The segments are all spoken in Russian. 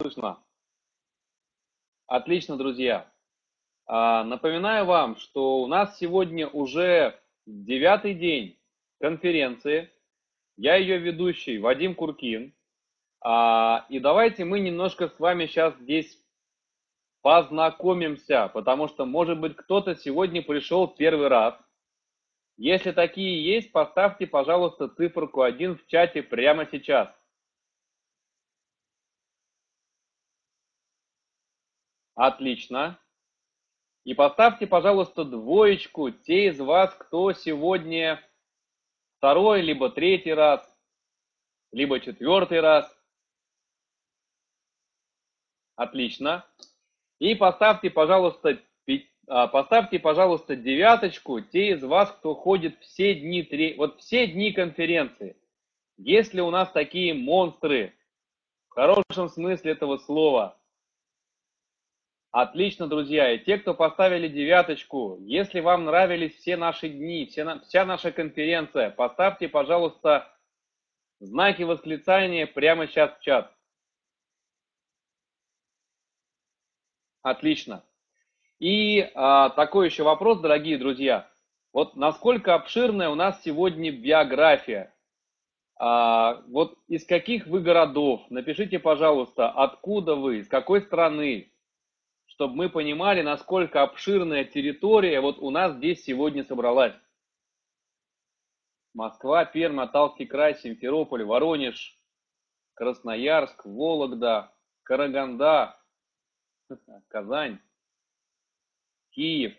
слышно? Отлично, друзья. А, напоминаю вам, что у нас сегодня уже девятый день конференции. Я ее ведущий Вадим Куркин. А, и давайте мы немножко с вами сейчас здесь познакомимся, потому что, может быть, кто-то сегодня пришел первый раз. Если такие есть, поставьте, пожалуйста, циферку 1 в чате прямо сейчас. Отлично. И поставьте, пожалуйста, двоечку те из вас, кто сегодня второй, либо третий раз, либо четвертый раз. Отлично. И поставьте, пожалуйста, а, поставьте, пожалуйста, девяточку те из вас, кто ходит все дни, вот все дни конференции. Если у нас такие монстры, в хорошем смысле этого слова – Отлично, друзья. И те, кто поставили девяточку, если вам нравились все наши дни, все, вся наша конференция, поставьте, пожалуйста, знаки восклицания прямо сейчас в чат. Отлично. И а, такой еще вопрос, дорогие друзья. Вот насколько обширная у нас сегодня биография? А, вот из каких вы городов? Напишите, пожалуйста, откуда вы, из какой страны, чтобы мы понимали, насколько обширная территория вот у нас здесь сегодня собралась. Москва, Пермь, Аталский край, Симферополь, Воронеж, Красноярск, Вологда, Караганда, Казань, Киев.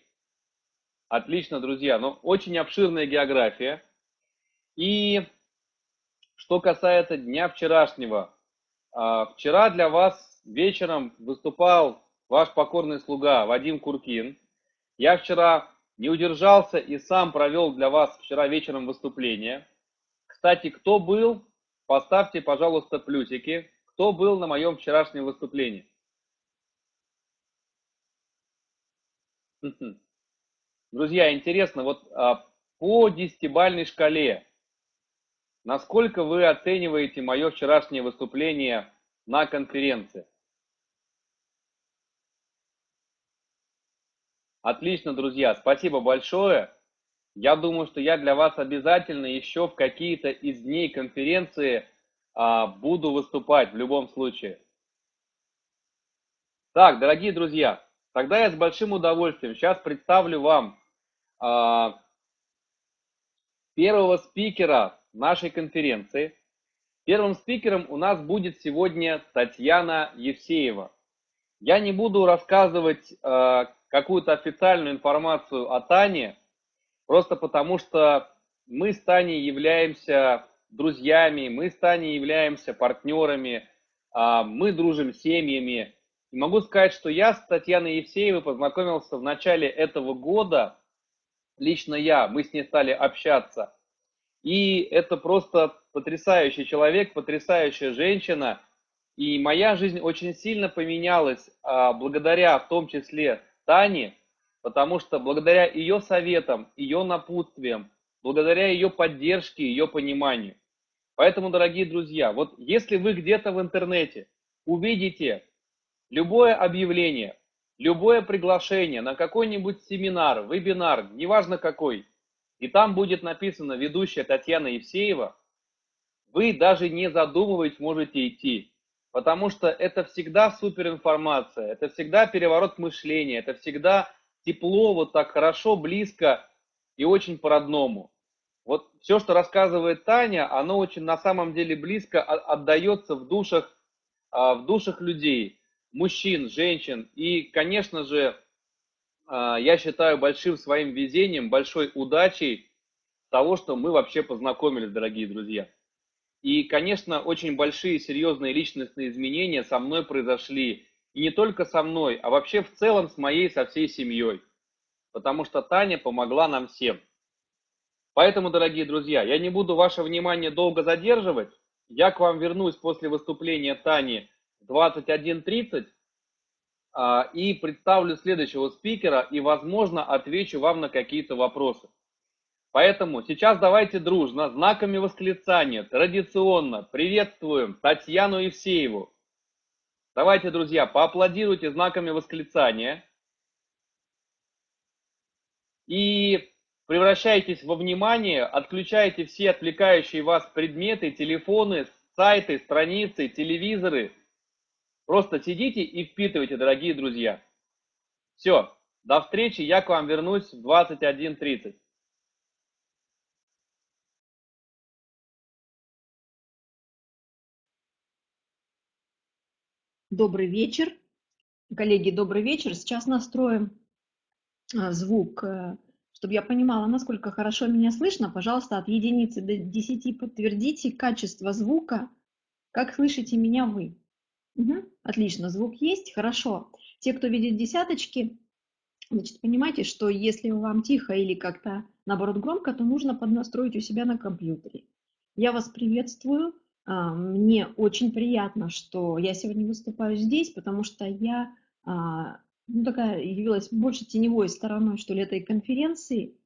Отлично, друзья. Но очень обширная география. И что касается дня вчерашнего. А, вчера для вас вечером выступал ваш покорный слуга Вадим Куркин. Я вчера не удержался и сам провел для вас вчера вечером выступление. Кстати, кто был, поставьте, пожалуйста, плюсики. Кто был на моем вчерашнем выступлении? Друзья, интересно, вот а, по десятибальной шкале, насколько вы оцениваете мое вчерашнее выступление на конференции? Отлично, друзья, спасибо большое. Я думаю, что я для вас обязательно еще в какие-то из дней конференции а, буду выступать в любом случае. Так, дорогие друзья, тогда я с большим удовольствием сейчас представлю вам а, первого спикера нашей конференции. Первым спикером у нас будет сегодня Татьяна Евсеева. Я не буду рассказывать, а, какую-то официальную информацию о Тане, просто потому что мы с Таней являемся друзьями, мы с Таней являемся партнерами, а, мы дружим семьями. И могу сказать, что я с Татьяной Евсеевой познакомился в начале этого года, лично я, мы с ней стали общаться. И это просто потрясающий человек, потрясающая женщина. И моя жизнь очень сильно поменялась а, благодаря в том числе Тане, потому что благодаря ее советам, ее напутствиям, благодаря ее поддержке, ее пониманию. Поэтому, дорогие друзья, вот если вы где-то в интернете увидите любое объявление, любое приглашение на какой-нибудь семинар, вебинар, неважно какой, и там будет написано ведущая Татьяна Евсеева, вы даже не задумываясь можете идти. Потому что это всегда суперинформация, это всегда переворот мышления, это всегда тепло, вот так хорошо, близко и очень по-родному. Вот все, что рассказывает Таня, оно очень на самом деле близко отдается в душах, а, в душах людей, мужчин, женщин. И, конечно же, а, я считаю большим своим везением, большой удачей того, что мы вообще познакомились, дорогие друзья. И, конечно, очень большие, серьезные личностные изменения со мной произошли. И не только со мной, а вообще в целом с моей, со всей семьей. Потому что Таня помогла нам всем. Поэтому, дорогие друзья, я не буду ваше внимание долго задерживать. Я к вам вернусь после выступления Тани в 21.30 а, и представлю следующего спикера и, возможно, отвечу вам на какие-то вопросы. Поэтому сейчас давайте дружно, знаками восклицания, традиционно приветствуем Татьяну Евсееву. Давайте, друзья, поаплодируйте знаками восклицания. И превращайтесь во внимание, отключайте все отвлекающие вас предметы, телефоны, сайты, страницы, телевизоры. Просто сидите и впитывайте, дорогие друзья. Все, до встречи, я к вам вернусь в 21.30. Добрый вечер. Коллеги, добрый вечер. Сейчас настроим а, звук, э, чтобы я понимала, насколько хорошо меня слышно. Пожалуйста, от единицы до 10 подтвердите качество звука, как слышите меня вы. Угу, отлично, звук есть, хорошо. Те, кто видит десяточки, значит, понимаете, что если вам тихо или как-то, наоборот, громко, то нужно поднастроить у себя на компьютере. Я вас приветствую. А, мне очень приятно, что я сегодня выступаю здесь, потому что я а, ну, такая явилась больше теневой стороной, что ли, этой конференции.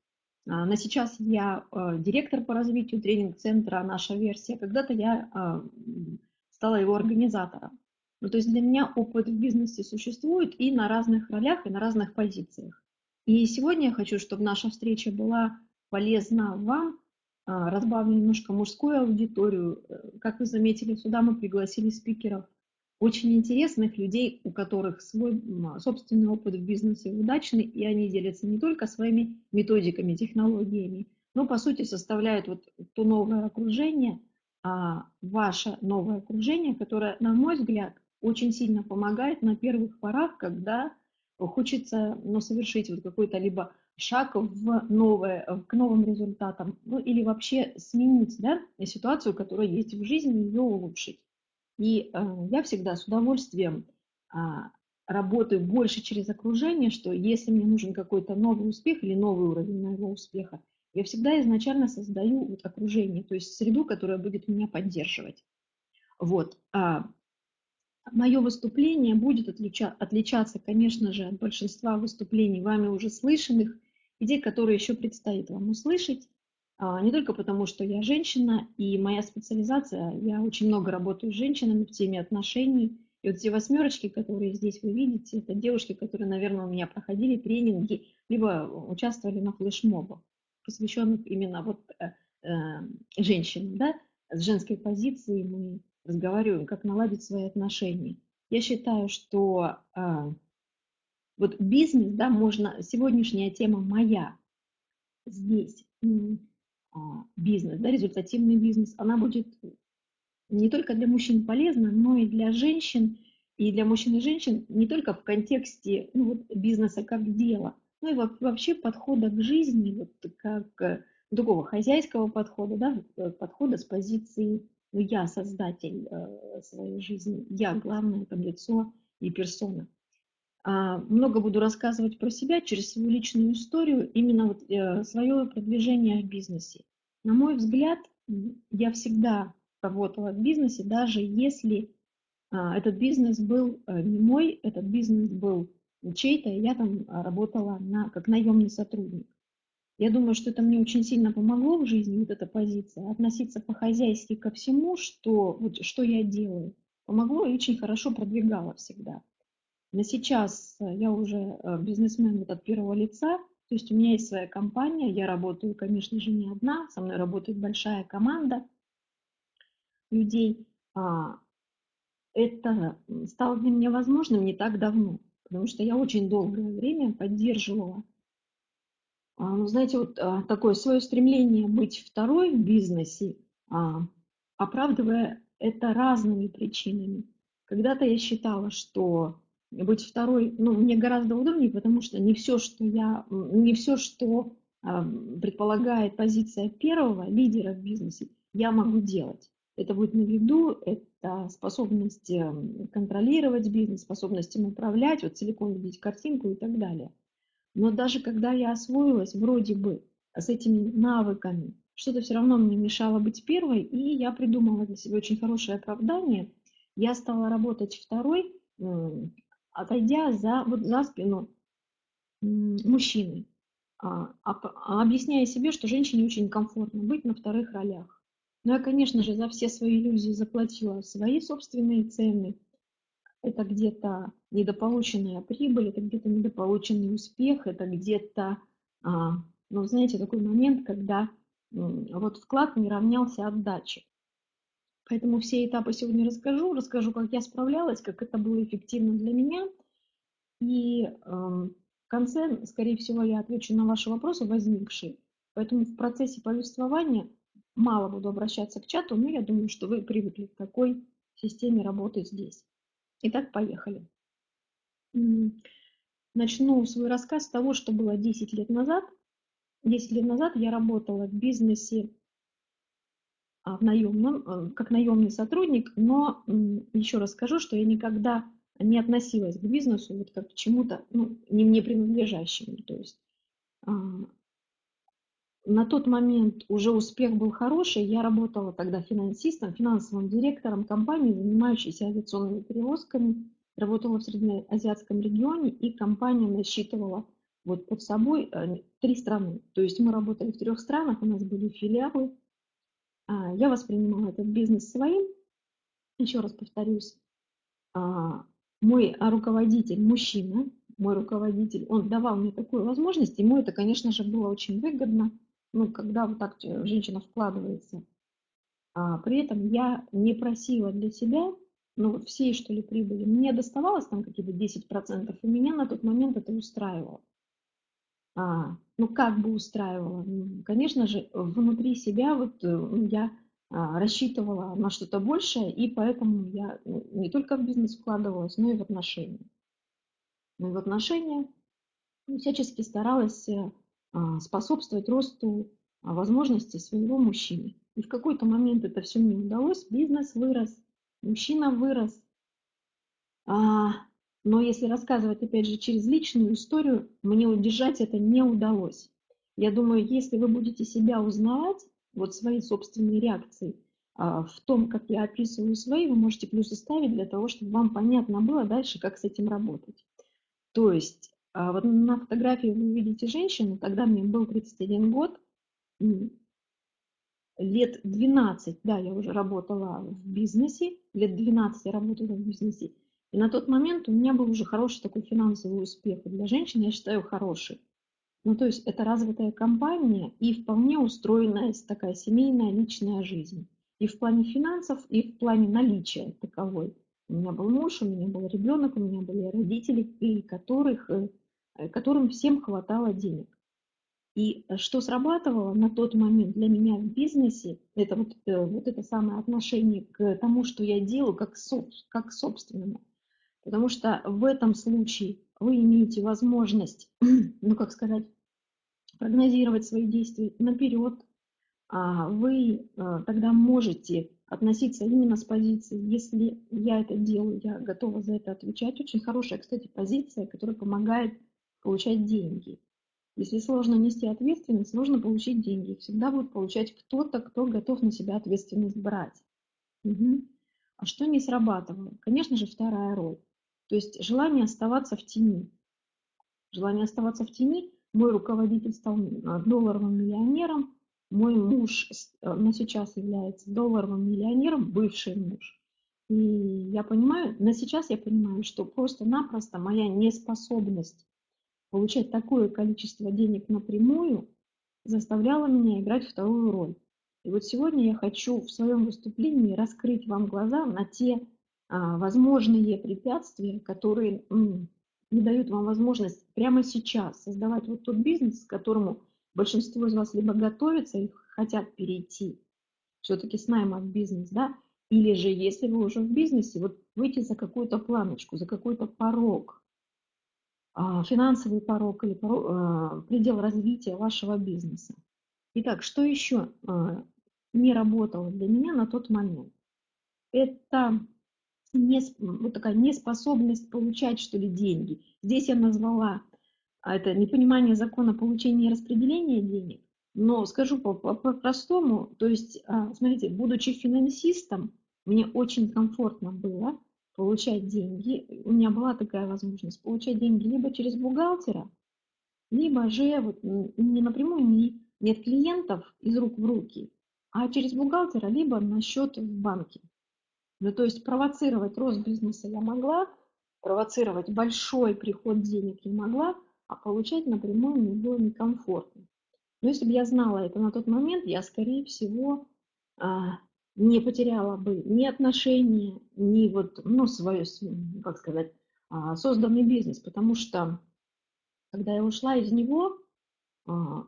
А, на сейчас я директор по развитию тренинг-центра «Наша версия». Когда-то я стала его организатором. Ну, то есть для меня опыт в бизнесе существует и на разных ролях, и на разных позициях. И сегодня я хочу, чтобы наша встреча была полезна вам, а, разбавлю немножко мужскую аудиторию. Э, как вы заметили, сюда мы пригласили спикеров, очень интересных людей, у которых свой собственный опыт в бизнесе удачный, и они делятся не только своими методиками, технологиями, но по сути составляют вот то новое окружение, а ваше новое окружение, которое, на мой взгляд, очень сильно помогает на первых порах, когда хочется ну, совершить вот какой-то либо шаг в новое, к новым результатам, ну или вообще сменить да, ситуацию, которая есть в жизни, ее улучшить. И э, я всегда с удовольствием э, работаю больше через окружение, что если мне нужен какой-то новый успех или новый уровень моего успеха, я всегда изначально создаю вот окружение, то есть среду, которая будет меня поддерживать. Вот. А мое выступление будет отлича, отличаться, конечно же, от большинства выступлений вами уже слышанных, идей, которые еще предстоит вам услышать. А, не только потому, что я женщина, и моя специализация, я очень много работаю с женщинами в теме отношений. И вот те восьмерочки, которые здесь вы видите, это девушки, которые, наверное, у меня проходили тренинги, либо участвовали на флешмобах, посвященных именно вот э, э, женщинам, да, с женской позиции мы разговариваем, как наладить свои отношения. Я считаю, что э, вот бизнес, да, можно, сегодняшняя тема моя здесь, а, бизнес, да, результативный бизнес, она будет не только для мужчин полезна, но и для женщин, и для мужчин и женщин не только в контексте ну, вот, бизнеса как дела, но и вообще подхода к жизни, вот как э, другого хозяйского подхода, да, э, подхода с позиции ну, я создатель э, своей жизни, я главное там лицо и персона. А, много буду рассказывать про себя через свою личную историю, именно вот э, свое продвижение в бизнесе. На мой взгляд, я всегда работала в бизнесе, даже если а, этот бизнес был э, не мой, этот бизнес был чей-то, я там работала на, как наемный сотрудник. Я думаю, что это мне очень сильно помогло в жизни, вот эта позиция, относиться по-хозяйски ко всему, что, вот, что я делаю. Помогло и очень хорошо продвигало всегда. Но сейчас э, я уже э, бизнесмен вот от первого лица, то есть у меня есть своя компания, я работаю, конечно же, не одна, со мной работает большая команда людей. А, это стало для меня возможным не так давно, потому что я очень долгое время поддерживала, а, ну, знаете, вот а, такое свое стремление быть второй в бизнесе, оправдывая это разными причинами. Когда-то я считала, что быть второй, ну, мне гораздо удобнее, потому что не все, что я, не все, что предполагает позиция первого лидера в бизнесе, я могу делать. Это будет на виду, это способность эм, контролировать бизнес, способность им управлять, вот целиком видеть картинку и так далее. Но даже когда я освоилась вроде бы с этими навыками, что-то все равно мне мешало быть первой, и я придумала для себя очень хорошее оправдание. Я стала работать второй, отойдя за, вот за спину мужчины, а, объясняя себе, что женщине очень комфортно быть на вторых ролях. Но я, конечно же, за все свои иллюзии заплатила свои собственные цены. это где-то недополученная прибыль, это где-то недополученный успех, это где-то, а, ну, знаете, такой момент, когда вот вклад не равнялся отдаче. Поэтому все этапы сегодня расскажу, расскажу, как я справлялась, как это было эффективно для меня. И э, в конце, скорее всего, я отвечу на ваши вопросы возникшие. Поэтому в процессе повествования мало буду обращаться к чату, но я думаю, что вы привыкли к такой системе работы здесь. Итак, поехали. Начну свой рассказ с того, что было 10 лет назад. 10 лет назад я работала в бизнесе в наемном, э, как наемный сотрудник, но еще раз скажу, что я никогда не относилась к бизнесу вот как к чему-то ну, не мне принадлежащему. То есть а, на тот момент уже успех был хороший. Я работала тогда финансистом, финансовым директором компании, занимающейся авиационными перевозками. Работала в среднеазиатском регионе, и компания насчитывала вот под собой э, три страны. То есть мы работали в трех странах, у нас были филиалы. А, я воспринимала этот бизнес своим. Еще раз повторюсь, а, мой руководитель, мужчина, мой руководитель, он давал мне такую возможность, ему это, конечно же, было очень выгодно ну, когда вот так женщина вкладывается. А при этом я не просила для себя, ну, всей, что ли, прибыли. Мне доставалось там какие-то 10%, и меня на тот момент это устраивало. А, ну, как бы устраивало? Ну, конечно же, внутри себя вот э, я а, рассчитывала на что-то большее, и поэтому я ну, не только в бизнес вкладывалась, но и в отношения. Ну, и в отношения всячески старалась э, а, способствовать росту возможностей своего мужчины. И в какой-то момент это все не удалось, бизнес вырос, мужчина вырос. А, но если рассказывать, опять же, через личную историю, мне удержать это не удалось. Я думаю, если вы будете себя узнавать, вот свои собственные реакции, в том, как я описываю свои, вы можете плюсы ставить для того, чтобы вам понятно было дальше, как с этим работать. То есть а вот на фотографии вы видите женщину, тогда мне был 31 год, лет 12, да, я уже работала в бизнесе, лет 12 я работала в бизнесе, и на тот момент у меня был уже хороший такой финансовый успех. И для женщин я считаю хороший. Ну, то есть это развитая компания и вполне устроенная такая семейная личная жизнь. И в плане финансов, и в плане наличия таковой. У меня был муж, у меня был ребенок, у меня были родители, и которых э, которым всем хватало денег. И э, что срабатывало на тот момент для меня в бизнесе, это вот, э, вот это самое отношение к тому, что я делаю, как, соб, как собственному. Потому что в этом случае вы имеете возможность, ну как сказать, прогнозировать свои действия наперед. А вы тогда можете относиться именно с позиции, если я это делаю, я готова за это отвечать. Очень хорошая, кстати, позиция, которая помогает получать деньги. Если сложно нести ответственность, нужно получить деньги. всегда будет получать кто-то, кто готов на себя ответственность брать. Угу. А что не срабатывало? Конечно же, вторая роль. То есть желание оставаться в тени. Желание оставаться в тени. Мой руководитель стал а, долларовым миллионером. Мой муж э, на сейчас является долларовым миллионером, бывший муж. И я понимаю, на сейчас я понимаю, что просто-напросто моя неспособность получать такое количество денег напрямую заставляло меня играть вторую роль. И вот сегодня я хочу в своем выступлении раскрыть вам глаза на те возможные препятствия, которые не дают вам возможность прямо сейчас создавать вот тот бизнес, к которому большинство из вас либо готовится и хотят перейти все-таки с найма в бизнес, да, или же если вы уже в бизнесе, вот выйти за какую-то планочку, за какой-то порог, а, финансовый порог или порог, а, предел развития вашего бизнеса. Итак, что еще а, не работало для меня на тот момент? Это не, вот такая неспособность получать, что ли, деньги. Здесь я назвала это непонимание закона получения и распределения денег. Но скажу по-простому, то есть, смотрите, будучи финансистом, мне очень комфортно было получать деньги. У меня была такая возможность получать деньги либо через бухгалтера, либо же вот не напрямую, не, не от клиентов из рук в руки, а через бухгалтера, либо на счет в банке. Ну, то есть провоцировать рост бизнеса я могла, провоцировать большой приход денег я могла, а получать напрямую мне было некомфортно. Но если бы я знала это на тот момент, я, скорее всего, а, не потеряла бы ни отношения, ни вот, ну, свое, как сказать, а, созданный бизнес, потому что когда я ушла из него, а,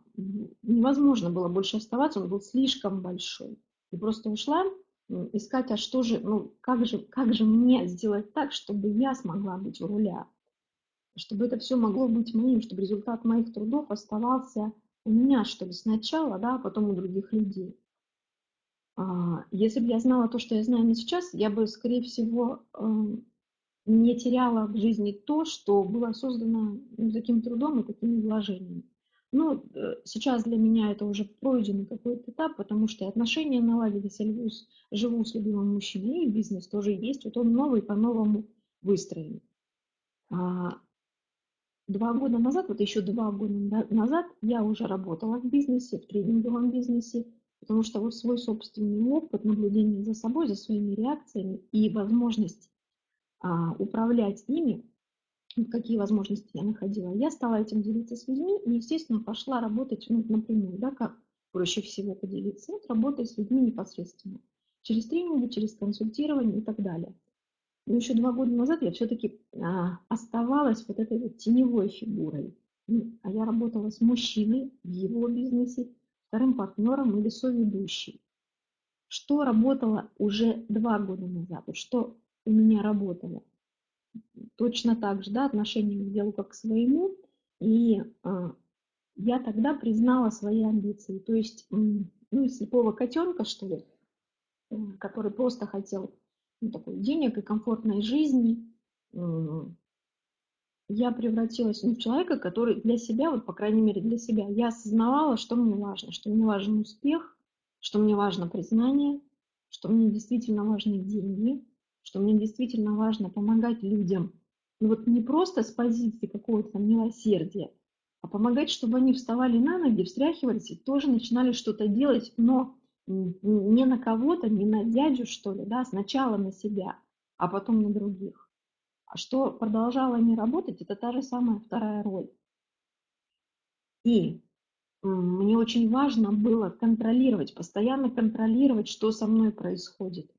невозможно было больше оставаться, он был слишком большой. И просто ушла искать, а что же, ну, как же, как же мне сделать так, чтобы я смогла быть у руля, чтобы это все могло быть моим, чтобы результат моих трудов оставался у меня, что ли, сначала, да, а потом у других людей. А, если бы я знала то, что я знаю сейчас, я бы, скорее всего, эм, не теряла в жизни то, что было создано ну, таким трудом и такими вложениями. Ну, э, сейчас для меня это уже пройденный какой-то этап, потому что отношения наладились, я живу, живу с любимым мужчиной, и бизнес тоже есть, вот он новый, по-новому выстроен. А, два года назад, вот еще два года назад я уже работала в бизнесе, в тренинговом бизнесе, Потому что вот свой собственный опыт наблюдения за собой, за своими реакциями и возможность а, управлять ими, какие возможности я находила, я стала этим делиться с людьми и, естественно, пошла работать ну, напрямую, да, как проще всего поделиться, вот работая с людьми непосредственно, через тренинги, через консультирование и так далее. Но еще два года назад я все-таки а, оставалась вот этой вот теневой фигурой. А я работала с мужчиной в его бизнесе, вторым партнером или соведущей. Что работало уже два года назад, что у меня работало. Точно так же, да, отношение к делу как к своему. И а, я тогда признала свои амбиции. То есть, ну, слепого котенка, что ли, который просто хотел ну, такой денег и комфортной жизни, я превратилась ну, в человека, который для себя, вот по крайней мере для себя, я осознавала, что мне важно, что мне важен успех, что мне важно признание, что мне действительно важны деньги, что мне действительно важно помогать людям. Ну вот не просто с позиции какого-то милосердия, а помогать, чтобы они вставали на ноги, встряхивались и тоже начинали что-то делать, но не на кого-то, не на дядю, что ли, да, сначала на себя, а потом на других. А что продолжало не работать, это та же самая вторая роль. И мне очень важно было контролировать, постоянно контролировать, что со мной происходит,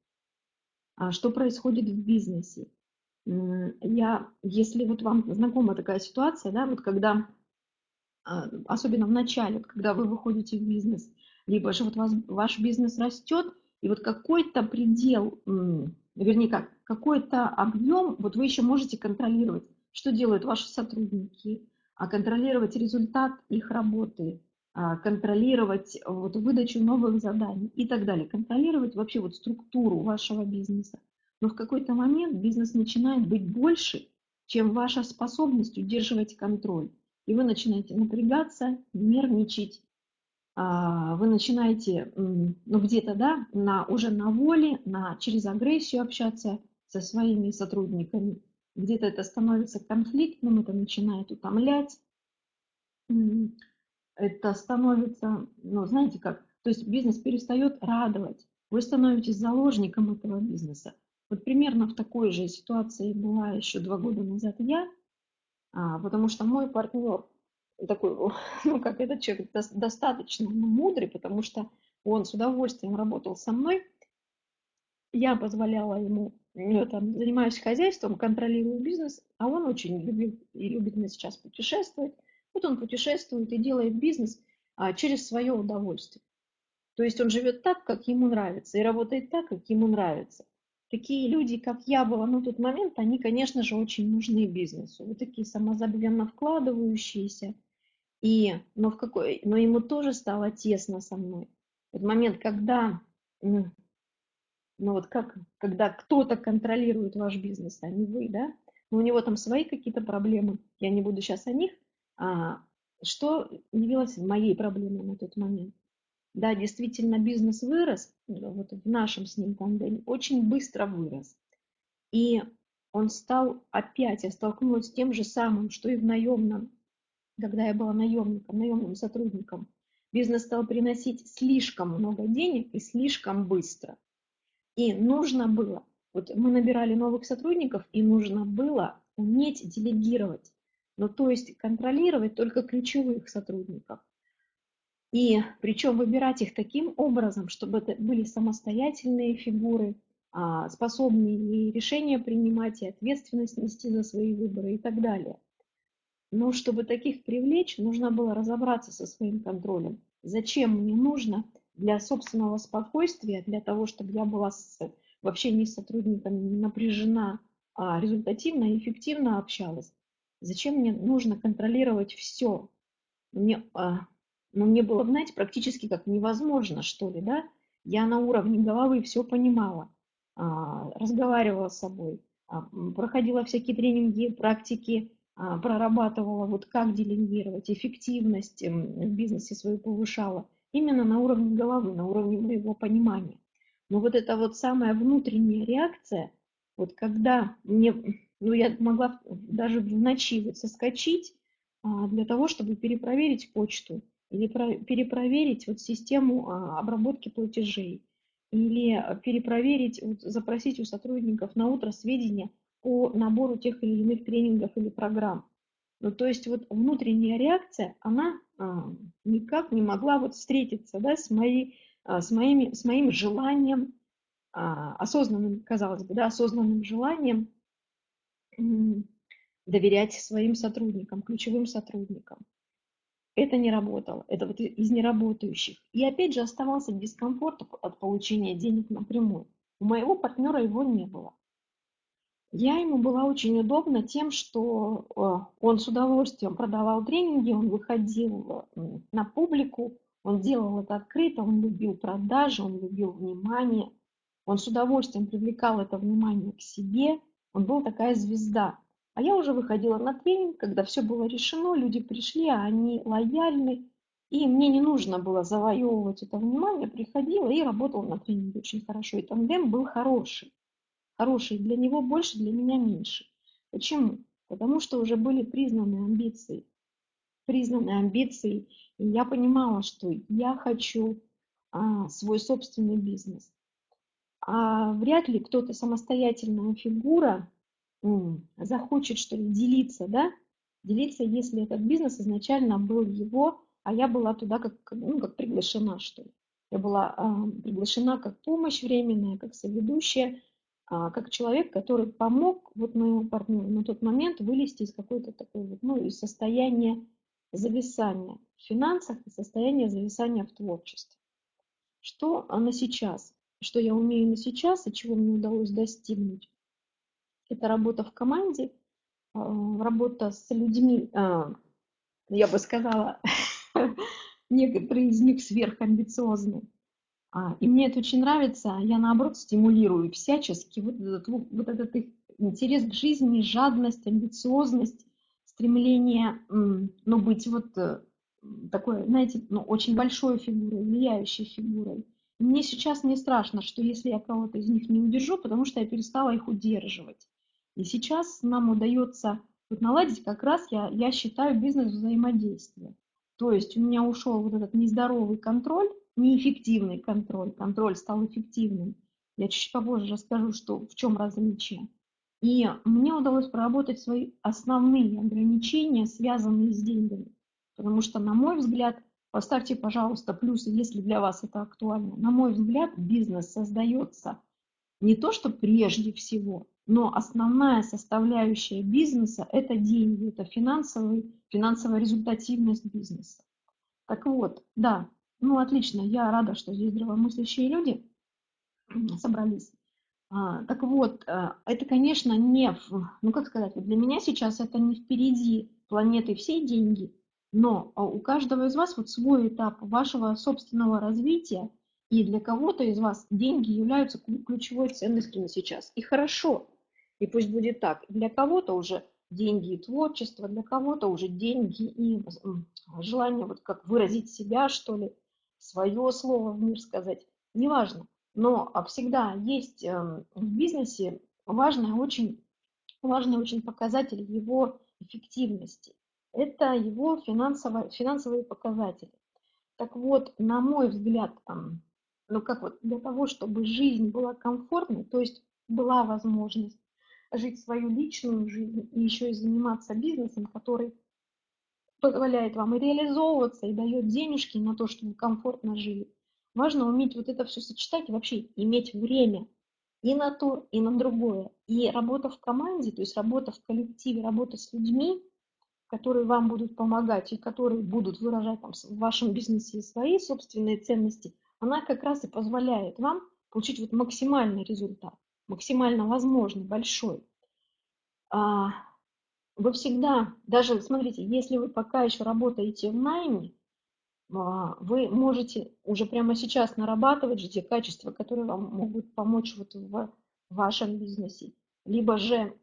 что происходит в бизнесе. Я, если вот вам знакома такая ситуация, да, вот когда, а, особенно в начале, когда вы выходите в бизнес, либо же вот вас, ваш бизнес растет, и вот какой-то предел вернее как, какой-то объем, вот вы еще можете контролировать, что делают ваши сотрудники, а контролировать результат их работы, а контролировать вот выдачу новых заданий и так далее, контролировать вообще вот структуру вашего бизнеса. Но в какой-то момент бизнес начинает быть больше, чем ваша способность удерживать контроль. И вы начинаете напрягаться, нервничать, а, вы начинаете, ну где-то, да, на, уже на воле, на, через агрессию общаться со своими сотрудниками. Где-то это становится конфликтным, это начинает утомлять. Это становится, ну, знаете как, то есть бизнес перестает радовать. Вы становитесь заложником этого бизнеса. Вот примерно в такой же ситуации была еще два года назад я, а, потому что мой партнер такой, ну, как этот человек достаточно мудрый, потому что он с удовольствием работал со мной. Я позволяла ему, я там занимаюсь хозяйством, контролирую бизнес, а он очень любит и любит мне сейчас путешествовать. Вот он путешествует и делает бизнес а, через свое удовольствие. То есть он живет так, как ему нравится, и работает так, как ему нравится. Такие люди, как я была на тот момент, они, конечно же, очень нужны бизнесу. Вот такие самозабвенно вкладывающиеся, и, но, в какой, но ему тоже стало тесно со мной. Вот момент, когда, ну, вот как, когда кто-то контролирует ваш бизнес, а не вы, да, но у него там свои какие-то проблемы, я не буду сейчас о них, что явилось моей проблемой на тот момент. Да, действительно, бизнес вырос, вот в нашем с ним тандеме, очень быстро вырос. И он стал опять, я столкнулась с тем же самым, что и в наемном когда я была наемником, наемным сотрудником, бизнес стал приносить слишком много денег и слишком быстро. И нужно было, Вот мы набирали новых сотрудников, и нужно было уметь делегировать. Ну, то есть контролировать только ключевых сотрудников. И причем выбирать их таким образом, чтобы это были самостоятельные фигуры, а, способные и решения принимать, и ответственность нести за свои выборы и так далее. Но чтобы таких привлечь, нужно было разобраться со своим контролем. Зачем мне нужно для собственного спокойствия, для того, чтобы я была с, в общении с сотрудниками не напряжена, а результативно и эффективно общалась. Зачем мне нужно контролировать все? Мне, а, ну, мне было, знаете, практически как невозможно, что ли, да? Я на уровне головы все понимала, а, разговаривала с собой, а, проходила всякие тренинги, практики, а, прорабатывала, вот как делегировать, эффективность в бизнесе свою повышала, именно на уровне головы, на уровне моего понимания. Но вот эта вот самая внутренняя реакция, вот когда мне, ну я могла даже в ночи вот соскочить а, для того, чтобы перепроверить почту или перепроверить вот систему а, обработки платежей или перепроверить, вот, запросить у сотрудников на утро сведения по набору тех или иных тренингов или программ. Ну, то есть вот внутренняя реакция, она а, никак не могла вот встретиться да, с, моей, а, с, моими, с моим желанием, а, осознанным, казалось бы, да, осознанным желанием доверять своим сотрудникам, ключевым сотрудникам. Это не работало, это вот из неработающих. И опять же оставался дискомфорт от получения денег напрямую. У моего партнера его не было. Я ему была очень удобна тем, что э, он с удовольствием продавал тренинги, он выходил на публику, он делал это открыто, он любил продажи, он любил внимание, он с удовольствием привлекал это внимание к себе, он был такая звезда. А я уже выходила на тренинг, когда все было решено, люди пришли, а они лояльны, и мне не нужно было завоевывать это внимание, приходила и работала на тренинге очень хорошо, и тандем был хороший хороший для него больше, для меня меньше. Почему? Потому что уже были признаны амбиции. Признаны амбиции. И я понимала, что я хочу а, свой собственный бизнес. А вряд ли кто-то самостоятельная фигура захочет, что ли, делиться, да? Делиться, если этот бизнес изначально был его, а я была туда как, ну, как приглашена, что ли. Я была а, приглашена как помощь временная, как соведущая, а, как человек, который помог вот моему партнеру на тот момент вылезти из какой-то такой вот, ну, из состояния зависания в финансах и состояния зависания в творчестве. Что на сейчас? Что я умею на сейчас и чего мне удалось достигнуть? Это работа в команде, а, работа с людьми, а, я бы сказала, некоторые из них сверхамбициозны, а, и мне это очень нравится. Я, наоборот, стимулирую всячески вот этот, вот этот их интерес к жизни, жадность, амбициозность, стремление ну, быть вот э, такой, знаете, ну, очень большой фигурой, влияющей фигурой. Мне сейчас не страшно, что если я кого-то из них не удержу, потому что я перестала их удерживать. И сейчас нам удается вот наладить как раз, я, я считаю, бизнес взаимодействия. То есть у меня ушел вот этот нездоровый контроль, неэффективный контроль. Контроль стал эффективным. Я чуть попозже расскажу, что, в чем различие. И мне удалось проработать свои основные ограничения, связанные с деньгами. Потому что, на мой взгляд, поставьте, пожалуйста, плюсы, если для вас это актуально. На мой взгляд, бизнес создается не то, что прежде всего, но основная составляющая бизнеса – это деньги, это финансовый, финансовая результативность бизнеса. Так вот, да, ну, отлично, я рада, что здесь здравомыслящие люди собрались. А, так вот, э, это, конечно, не, ну, как сказать, для меня сейчас это не впереди планеты все деньги, но а, у каждого из вас вот свой этап вашего собственного развития, и для кого-то из вас деньги являются ключевой ценностью на сейчас. И хорошо, и пусть будет так. Для кого-то уже деньги и творчество, для кого-то уже деньги и желание вот как выразить себя, что ли, свое слово в мир сказать, неважно. Но а, всегда есть эм, в бизнесе важный очень, важный очень показатель его эффективности. Это его финансовые, финансовые показатели. Так вот, на мой взгляд, ну как вот для того, чтобы жизнь была комфортной, то есть была возможность жить свою личную жизнь и еще и заниматься бизнесом, который позволяет вам и реализовываться, и дает денежки на то, чтобы комфортно жили. Важно уметь вот это все сочетать и вообще иметь время и на то, и на другое. И работа в команде, то есть работа в коллективе, работа с людьми, которые вам будут помогать и которые будут выражать там, в вашем бизнесе свои собственные ценности, она как раз и позволяет вам получить вот максимальный результат, максимально возможный, большой. А, вы всегда, даже смотрите, если вы пока еще работаете в найме, а, вы можете уже прямо сейчас нарабатывать же те качества, которые вам могут помочь вот в вашем бизнесе. Либо же,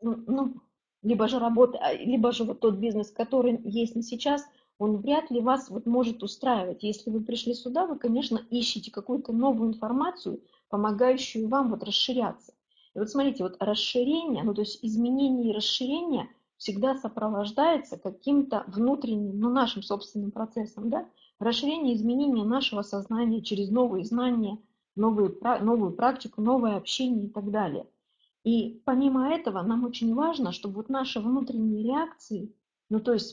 ну, ну либо же работа, а, либо же вот тот бизнес, который есть на сейчас, он вряд ли вас вот может устраивать. Если вы пришли сюда, вы, конечно, ищете какую-то новую информацию, помогающую вам вот расширяться. И вот смотрите, вот расширение, ну то есть изменение и расширение всегда сопровождается каким-то внутренним, ну нашим собственным процессом, да, расширение, изменение нашего сознания через новые знания, новые, новую практику, новое общение и так далее. И помимо этого нам очень важно, чтобы вот наши внутренние реакции, ну то есть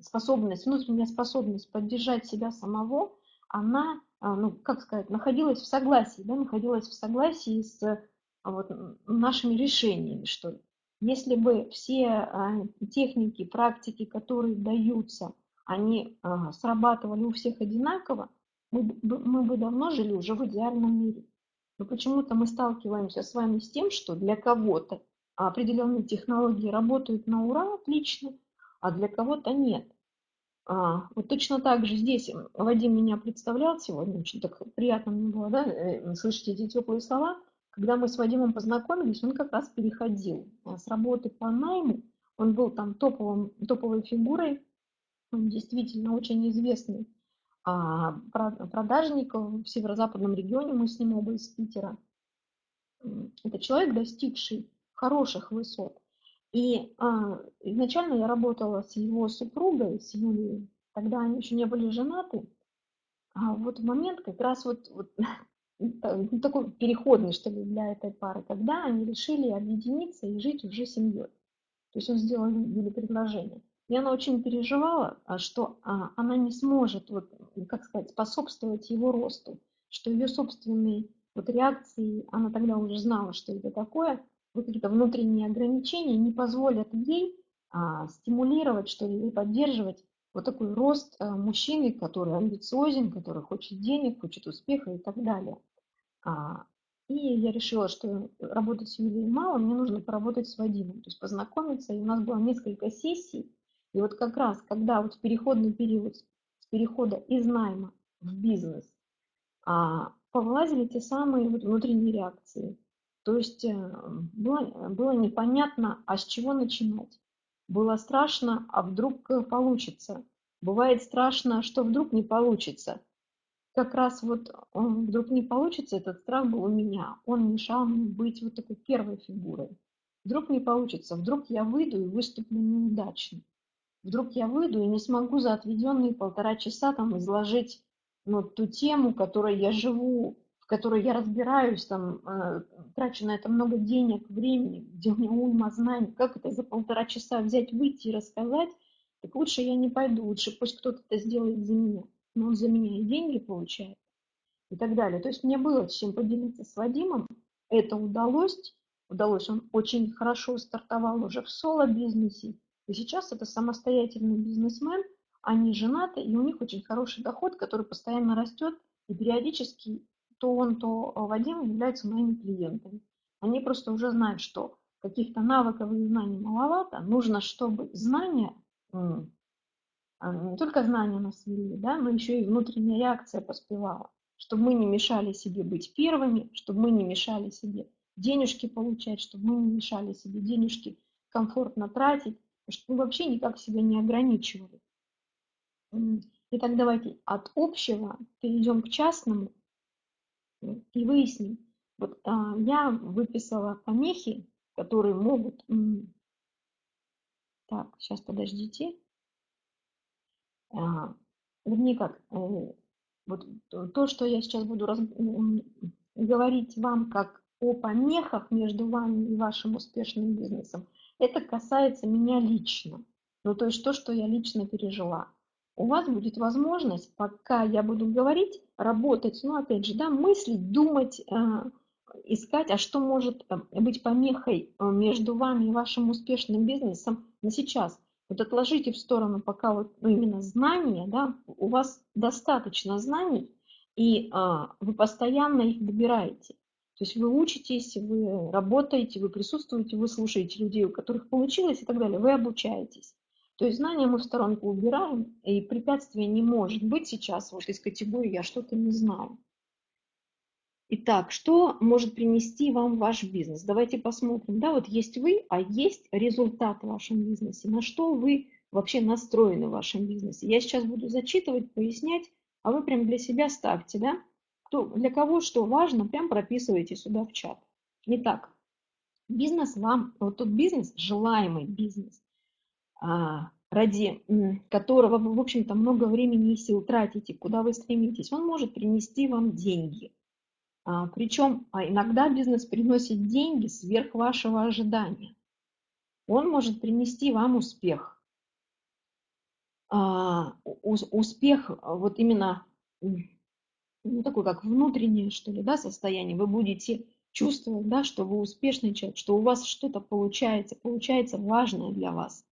способность, внутренняя способность поддержать себя самого, она, а, ну как сказать, находилась в согласии, да, находилась в согласии с а, вот, нашими решениями, что ли. Если бы все а, техники, практики, которые даются, они срабатывали у всех одинаково, мы, мы бы давно жили уже в идеальном мире. Но почему-то мы сталкиваемся с вами с тем, что для кого-то определенные технологии работают на ура отлично, а для кого-то нет. А, вот точно так же здесь Вадим меня представлял сегодня, очень так приятно мне было да, э, слышать эти теплые слова. Когда мы с Вадимом познакомились, он как раз переходил а, с работы по найму, он был там топовым, топовой фигурой, он действительно очень известный а, продажников в северо-западном регионе, мы с ним оба из Питера. Это человек, достигший хороших высот. И а, изначально я работала с его супругой, с Юлией, тогда они еще не были женаты. А вот в момент как раз вот, вот ну, такой переходный, что ли, для этой пары, когда они решили объединиться и жить уже семьей. То есть он сделал Юле предложение. И она очень переживала, а, что а, она не сможет, вот, как сказать, способствовать его росту, что ее собственные вот реакции, она тогда уже знала, что это такое, вот какие-то внутренние ограничения не позволят ей а, стимулировать, что ли, поддерживать вот такой рост а, мужчины, который амбициозен, который хочет денег, хочет успеха и так далее. А, и я решила, что работать с Юлией мало, мне нужно поработать с Вадимом, то есть познакомиться. И у нас было несколько сессий, и вот как раз, когда вот в переходный период с перехода из найма в бизнес, а, повлазили те самые вот внутренние реакции. То есть э, было, было непонятно, а с чего начинать. Было страшно, а вдруг э, получится. Бывает страшно, что вдруг не получится. Как раз вот он вдруг не получится, этот страх был у меня. Он мешал мне быть вот такой первой фигурой. Вдруг не получится, вдруг я выйду и выступлю неудачно вдруг я выйду и не смогу за отведенные полтора часа там изложить ну, ту тему, которой я живу, в которой я разбираюсь, там, э, трачу на это много денег, времени, где у меня уйма знаний, как это за полтора часа взять, выйти и рассказать, так лучше я не пойду, лучше пусть кто-то это сделает за меня. Но он за меня и деньги получает, и так далее. То есть мне было чем поделиться с Вадимом, это удалось, удалось, он очень хорошо стартовал уже в соло-бизнесе, и сейчас это самостоятельный бизнесмен, они женаты, и у них очень хороший доход, который постоянно растет, и периодически то он, то Вадим являются моими клиентами. Они просто уже знают, что каких-то навыков и знаний маловато, нужно, чтобы знания, а, не только знания нас вели, да, но еще и внутренняя реакция поспевала, чтобы мы не мешали себе быть первыми, чтобы мы не мешали себе денежки получать, чтобы мы не мешали себе денежки комфортно тратить, чтобы вообще никак себя не ограничивали. Итак, давайте от общего перейдем к частному и выясним. Вот а, я выписала помехи, которые могут... Так, сейчас подождите. А, вернее как, э, вот то, что я сейчас буду раз, говорить вам как о помехах между вами и вашим успешным бизнесом. Это касается меня лично. Ну, то есть то, что я лично пережила. У вас будет возможность, пока я буду говорить, работать, ну, опять же, да, мыслить, думать, э, искать, а что может э, быть помехой э, между вами и вашим успешным бизнесом на сейчас. Вот отложите в сторону пока вот ну, именно знания, да, у вас достаточно знаний, и а, вы постоянно их добираете. То есть вы учитесь, вы работаете, вы присутствуете, вы слушаете людей, у которых получилось и так далее, вы обучаетесь. То есть знания мы в сторонку убираем, и препятствия не может быть сейчас вот из категории «я что-то не знаю». Итак, что может принести вам ваш бизнес? Давайте посмотрим. Да, вот есть вы, а есть результат в вашем бизнесе. На что вы вообще настроены в вашем бизнесе? Я сейчас буду зачитывать, пояснять, а вы прям для себя ставьте, да? Кто, для кого что важно, прям прописывайте сюда в чат. Итак, бизнес вам, вот тот бизнес, желаемый бизнес, а, ради которого вы, в общем-то, много времени и сил тратите, куда вы стремитесь, он может принести вам деньги – а, Причем а, иногда бизнес приносит деньги сверх вашего ожидания. Он может принести вам успех. Успех вот именно ну, такой как внутреннее, что ли, да, состояние. Вы будете чувствовать, да, что вы успешный человек, что у вас что-то получается, получается важное для вас.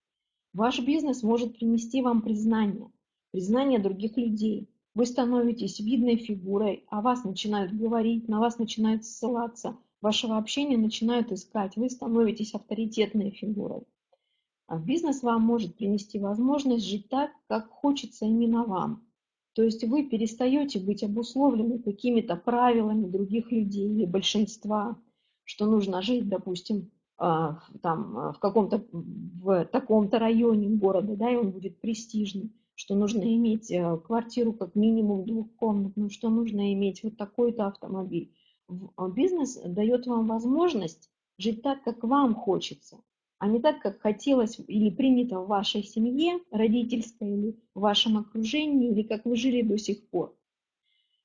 Ваш бизнес может принести вам признание, признание других людей, вы становитесь видной фигурой, о вас начинают говорить, на вас начинают ссылаться, вашего общения начинают искать, вы становитесь авторитетной фигурой. А бизнес вам может принести возможность жить так, как хочется именно вам. То есть вы перестаете быть обусловлены какими-то правилами других людей или большинства, что нужно жить, допустим, а, там, а, в каком-то в таком-то районе города, да, и он будет престижный что нужно иметь э, квартиру как минимум двухкомнатную, что нужно иметь вот такой-то автомобиль. А бизнес дает вам возможность жить так, как вам хочется, а не так, как хотелось или принято в вашей семье, родительской или в вашем окружении, или как вы жили до сих пор.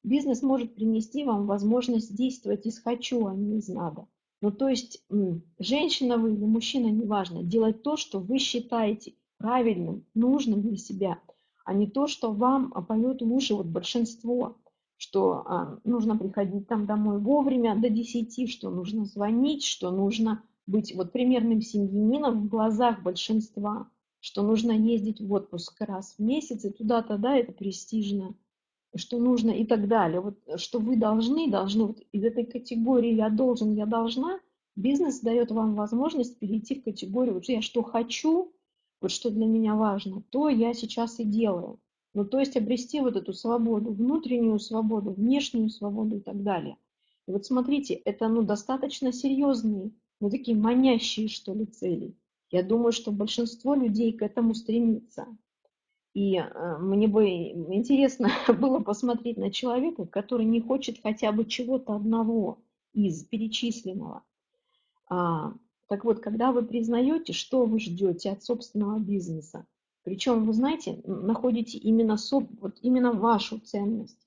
Бизнес может принести вам возможность действовать из «хочу», а не из «надо». Ну, то есть, женщина вы или мужчина, неважно, делать то, что вы считаете правильным, нужным для себя – а не то, что вам поет уши вот большинство, что а, нужно приходить там домой вовремя до 10, что нужно звонить, что нужно быть вот примерным семьянином в глазах большинства, что нужно ездить в отпуск раз в месяц и туда-то, да, это престижно, что нужно и так далее. Вот что вы должны, должны вот из этой категории «я должен», «я должна», бизнес дает вам возможность перейти в категорию вот «я что хочу», вот что для меня важно, то я сейчас и делаю. Ну, то есть обрести вот эту свободу, внутреннюю свободу, внешнюю свободу и так далее. И вот смотрите, это ну, достаточно серьезные, ну, такие манящие, что ли, цели. Я думаю, что большинство людей к этому стремится. И э, мне бы интересно было посмотреть на человека, который не хочет хотя бы чего-то одного из перечисленного. А, так вот, когда вы признаете, что вы ждете от собственного бизнеса, причем, вы знаете, находите именно, вот именно вашу ценность,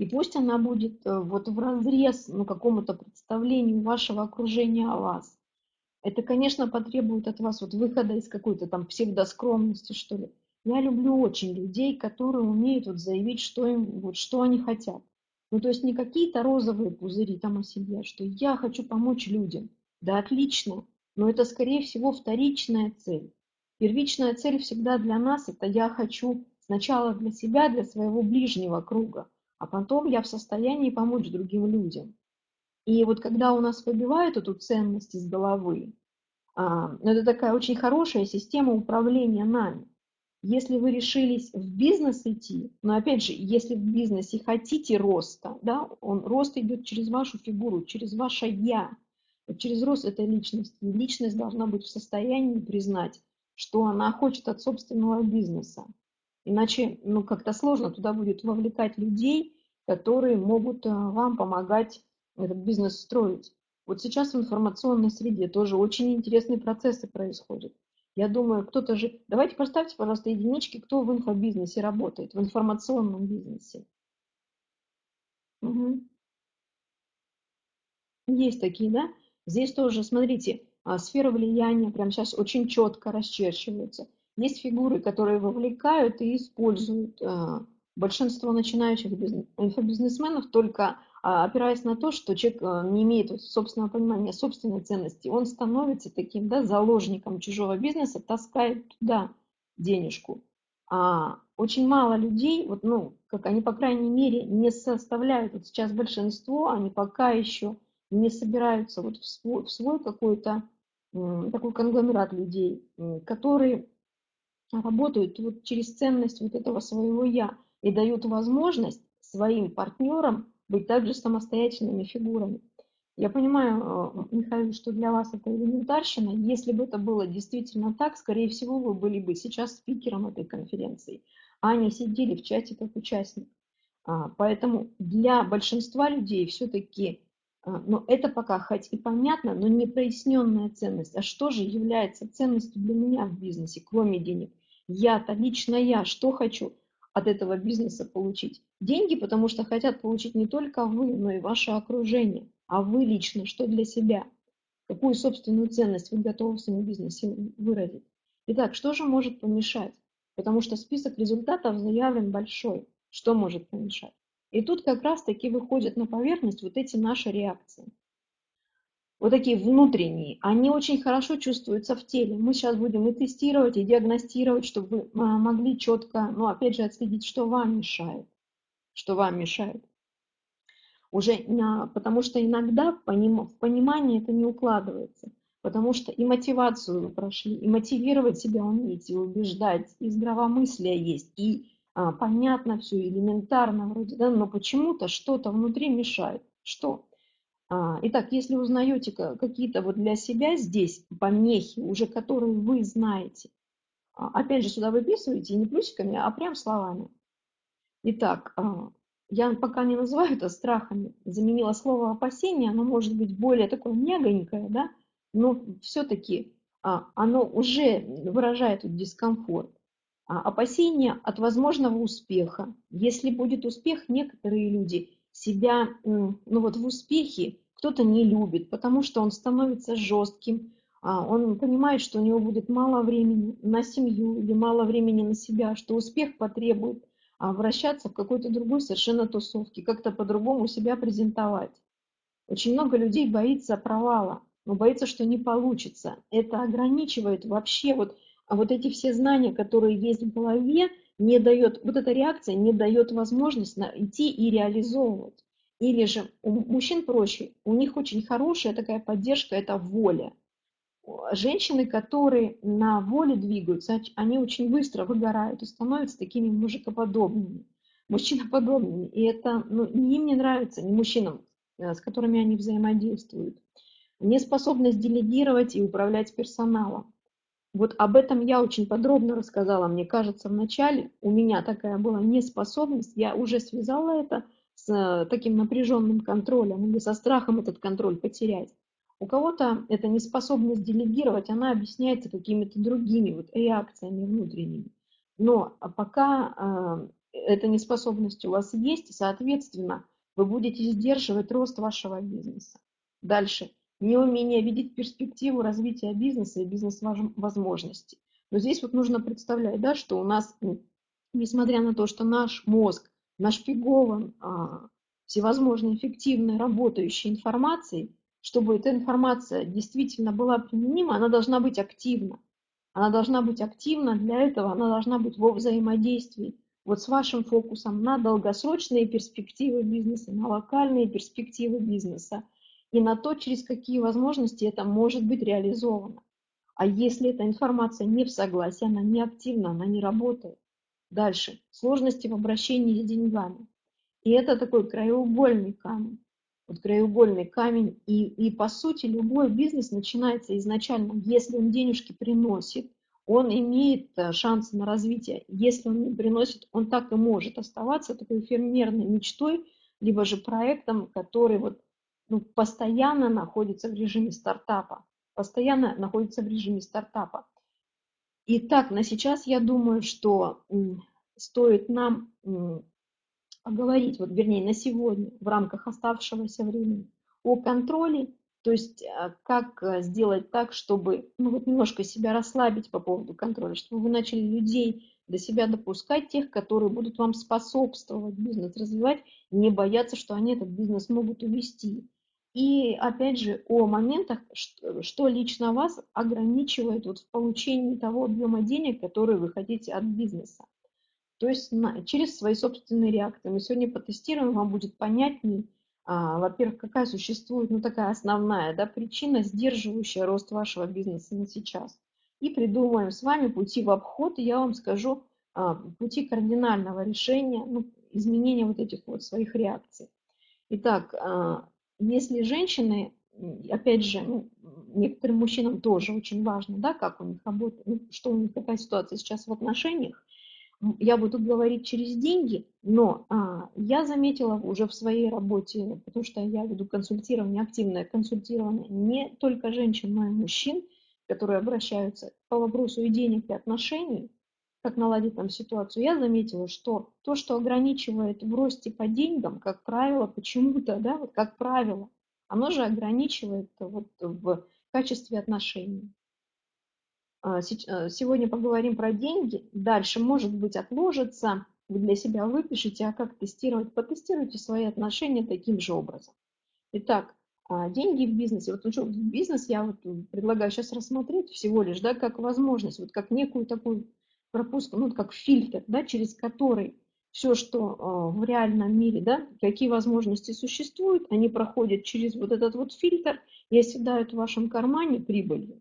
и пусть она будет э, вот в разрез ну, какому-то представлению вашего окружения о вас. Это, конечно, потребует от вас вот выхода из какой-то там псевдоскромности, что ли. Я люблю очень людей, которые умеют вот заявить, что, им, вот, что они хотят. Ну, то есть не какие-то розовые пузыри там о себе, что я хочу помочь людям. Да, отлично, но это, скорее всего, вторичная цель. Первичная цель всегда для нас – это я хочу сначала для себя, для своего ближнего круга, а потом я в состоянии помочь другим людям. И вот когда у нас выбивают эту ценность из головы, а, ну, это такая очень хорошая система управления нами. Если вы решились в бизнес идти, но опять же, если в бизнесе хотите роста, да, он, рост идет через вашу фигуру, через ваше «я», через рост этой личности. Личность должна быть в состоянии признать, что она хочет от собственного бизнеса. Иначе ну, как-то сложно туда будет вовлекать людей, которые могут э, вам помогать этот бизнес строить. Вот сейчас в информационной среде тоже очень интересные процессы происходят. Я думаю, кто-то же... Давайте поставьте, пожалуйста, единички, кто в инфобизнесе работает, в информационном бизнесе. Угу. Есть такие, да? Здесь тоже, смотрите, а, сфера влияния прямо сейчас очень четко расчерчивается. Есть фигуры, которые вовлекают и используют а, большинство начинающих инфобизнесменов только а, опираясь на то, что человек не имеет собственного понимания собственной ценности, он становится таким да, заложником чужого бизнеса, таскает туда денежку. А очень мало людей, вот, ну, как они, по крайней мере, не составляют, вот сейчас большинство, они пока еще не собираются вот в свой, в свой какой-то такой конгломерат людей, которые работают вот через ценность вот этого своего «я» и дают возможность своим партнерам быть также самостоятельными фигурами. Я понимаю, э, Михаил, что для вас это элементарщина. Если бы это было действительно так, скорее всего, вы были бы сейчас спикером этой конференции, а не сидели в чате как участник. А, поэтому для большинства людей все-таки а, но это пока хоть и понятно, но не проясненная ценность. А что же является ценностью для меня в бизнесе, кроме денег? Я-то, лично я, что хочу от этого бизнеса получить? Деньги, потому что хотят получить не только вы, но и ваше окружение. А вы лично, что для себя? Какую собственную ценность вы готовы в своем бизнесе выразить? Итак, что же может помешать? Потому что список результатов заявлен большой. Что может помешать? И тут как раз-таки выходят на поверхность вот эти наши реакции. Вот такие внутренние, они очень хорошо чувствуются в теле. Мы сейчас будем и тестировать, и диагностировать, чтобы вы а, могли четко, ну опять же, отследить, что вам мешает. Что вам мешает. Уже, потому что иногда в понимании это не укладывается. Потому что и мотивацию вы прошли, и мотивировать себя умеете, и убеждать, и здравомыслие есть, и а, понятно все, элементарно вроде, да, но почему-то что-то внутри мешает. Что? А, итак, если узнаете какие-то вот для себя здесь помехи, уже которые вы знаете, а, опять же сюда выписываете не плюсиками, а прям словами. Итак, а, я пока не называю это страхами, заменила слово опасение, оно может быть более такое мягонькое, да, но все-таки оно уже выражает дискомфорт. Опасения от возможного успеха. Если будет успех, некоторые люди себя ну вот в успехе кто-то не любит, потому что он становится жестким, а, он понимает, что у него будет мало времени на семью или мало времени на себя, что успех потребует а, вращаться в какой-то другой совершенно тусовке, как-то по-другому себя презентовать. Очень много людей боится провала, но боится, что не получится. Это ограничивает вообще вот вот эти все знания, которые есть в голове, не дает, вот эта реакция не дает возможность идти и реализовывать. Или же у мужчин проще, у них очень хорошая такая поддержка, это воля. Женщины, которые на воле двигаются, они очень быстро выгорают и становятся такими мужикоподобными, мужчиноподобными. И это ну, им не нравится, ни мужчинам, э, с которыми они взаимодействуют. Неспособность делегировать и управлять персоналом. Вот об этом я очень подробно рассказала, мне кажется, в начале. У меня такая была неспособность, я уже связала это с э, таким напряженным контролем или со страхом этот контроль потерять. У кого-то эта неспособность делегировать, она объясняется какими-то другими вот реакциями внутренними. Но пока э, эта неспособность у вас есть, соответственно, вы будете сдерживать рост вашего бизнеса. Дальше неумение видеть перспективу развития бизнеса и бизнес-возможностей. Но здесь вот нужно представлять, да, что у нас, несмотря на то, что наш мозг нашпигован а, всевозможной эффективной работающей информацией, чтобы эта информация действительно была применима, она должна быть активна. Она должна быть активна, для этого она должна быть во взаимодействии вот с вашим фокусом на долгосрочные перспективы бизнеса, на локальные перспективы бизнеса, и на то, через какие возможности это может быть реализовано. А если эта информация не в согласии, она не активна, она не работает. Дальше. Сложности в обращении с деньгами. И это такой краеугольный камень. Вот краеугольный камень. И, и по сути любой бизнес начинается изначально, если он денежки приносит, он имеет э, шансы на развитие. Если он не приносит, он так и может оставаться такой фермерной мечтой, либо же проектом, который вот ну, постоянно находится в режиме стартапа. Постоянно находится в режиме стартапа. И так, на сейчас я думаю, что стоит нам поговорить, вот вернее на сегодня, в рамках оставшегося времени, о контроле, то есть а, как э, сделать так, чтобы ну, вот немножко себя расслабить по поводу контроля, чтобы вы начали людей до себя допускать, тех, которые будут вам способствовать бизнес развивать, не бояться, что они этот бизнес могут увести. И опять же о моментах, что лично вас ограничивает вот в получении того объема денег, который вы хотите от бизнеса. То есть через свои собственные реакции. Мы сегодня потестируем, вам будет понятней, а, во-первых, какая существует, ну, такая основная да, причина, сдерживающая рост вашего бизнеса на сейчас. И придумаем с вами пути в обход, и я вам скажу а, пути кардинального решения, ну, изменения вот этих вот своих реакций. Итак, а, если женщины, опять же, ну, некоторым мужчинам тоже очень важно, да, как у них работает, ну, что у них какая ситуация сейчас в отношениях, я буду говорить через деньги, но а, я заметила уже в своей работе, потому что я веду консультирование, активное консультирование не только женщин, но и мужчин, которые обращаются по вопросу и денег, и отношений, как наладить там ситуацию, я заметила, что то, что ограничивает в росте по деньгам, как правило, почему-то, да, вот как правило, оно же ограничивает вот в качестве отношений. А, э, сегодня поговорим про деньги. Дальше, может быть, отложится. Вы для себя выпишите, а как тестировать? Потестируйте свои отношения таким же образом. Итак, а, деньги в бизнесе. Вот в бизнес я вот предлагаю сейчас рассмотреть всего лишь, да, как возможность, вот как некую такую пропуск, ну, как фильтр, да, через который все, что э, в реальном мире, да, какие возможности существуют, они проходят через вот этот вот фильтр и оседают в вашем кармане прибылью.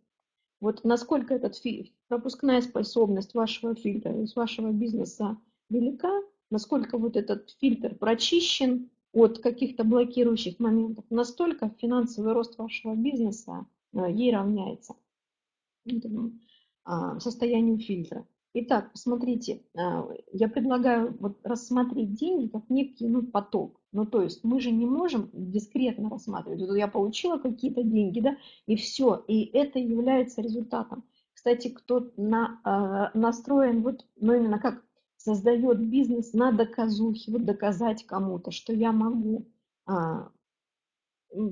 Вот насколько этот фи- пропускная способность вашего фильтра из вашего бизнеса велика, насколько вот этот фильтр прочищен от каких-то блокирующих моментов, настолько финансовый рост вашего бизнеса э, ей равняется этому а, состоянию фильтра. Итак, посмотрите, а, я предлагаю вот рассмотреть деньги как некий ну, поток. Ну, то есть мы же не можем дискретно рассматривать. Вот я получила какие-то деньги, да, и все. И это является результатом. Кстати, кто на, а, настроен, вот, ну, именно как создает бизнес на доказухе, вот доказать кому-то, что я могу. А,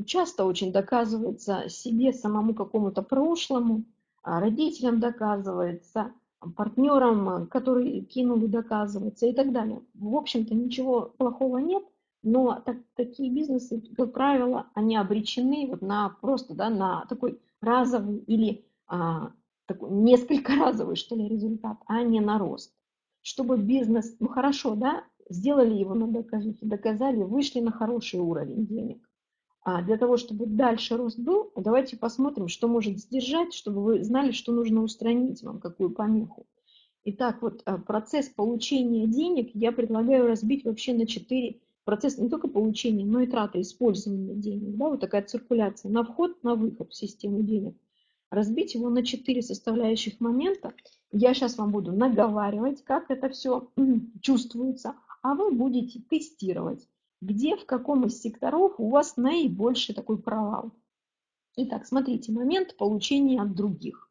часто очень доказывается себе, самому какому-то прошлому, родителям доказывается – партнерам, э, которые кинули доказываться и так далее. В общем-то, ничего плохого нет, но так, такие бизнесы, как правило, они обречены вот на просто да, на такой разовый или а, такой несколько разовый, что ли, результат, а не на рост. Чтобы бизнес, ну хорошо, да, сделали его на доказухе, доказали, вышли на хороший уровень денег. А для того, чтобы дальше рост был, давайте посмотрим, что может сдержать, чтобы вы знали, что нужно устранить вам, какую помеху. Итак, вот а, процесс получения денег я предлагаю разбить вообще на четыре процесса, не только получения, но и траты, использования денег. Да, вот такая циркуляция на вход, на выход в систему денег. Разбить его на четыре составляющих момента. Я сейчас вам буду наговаривать, как это все чувствуется, а вы будете тестировать где, в каком из секторов у вас наибольший такой провал. Итак, смотрите, момент получения от других.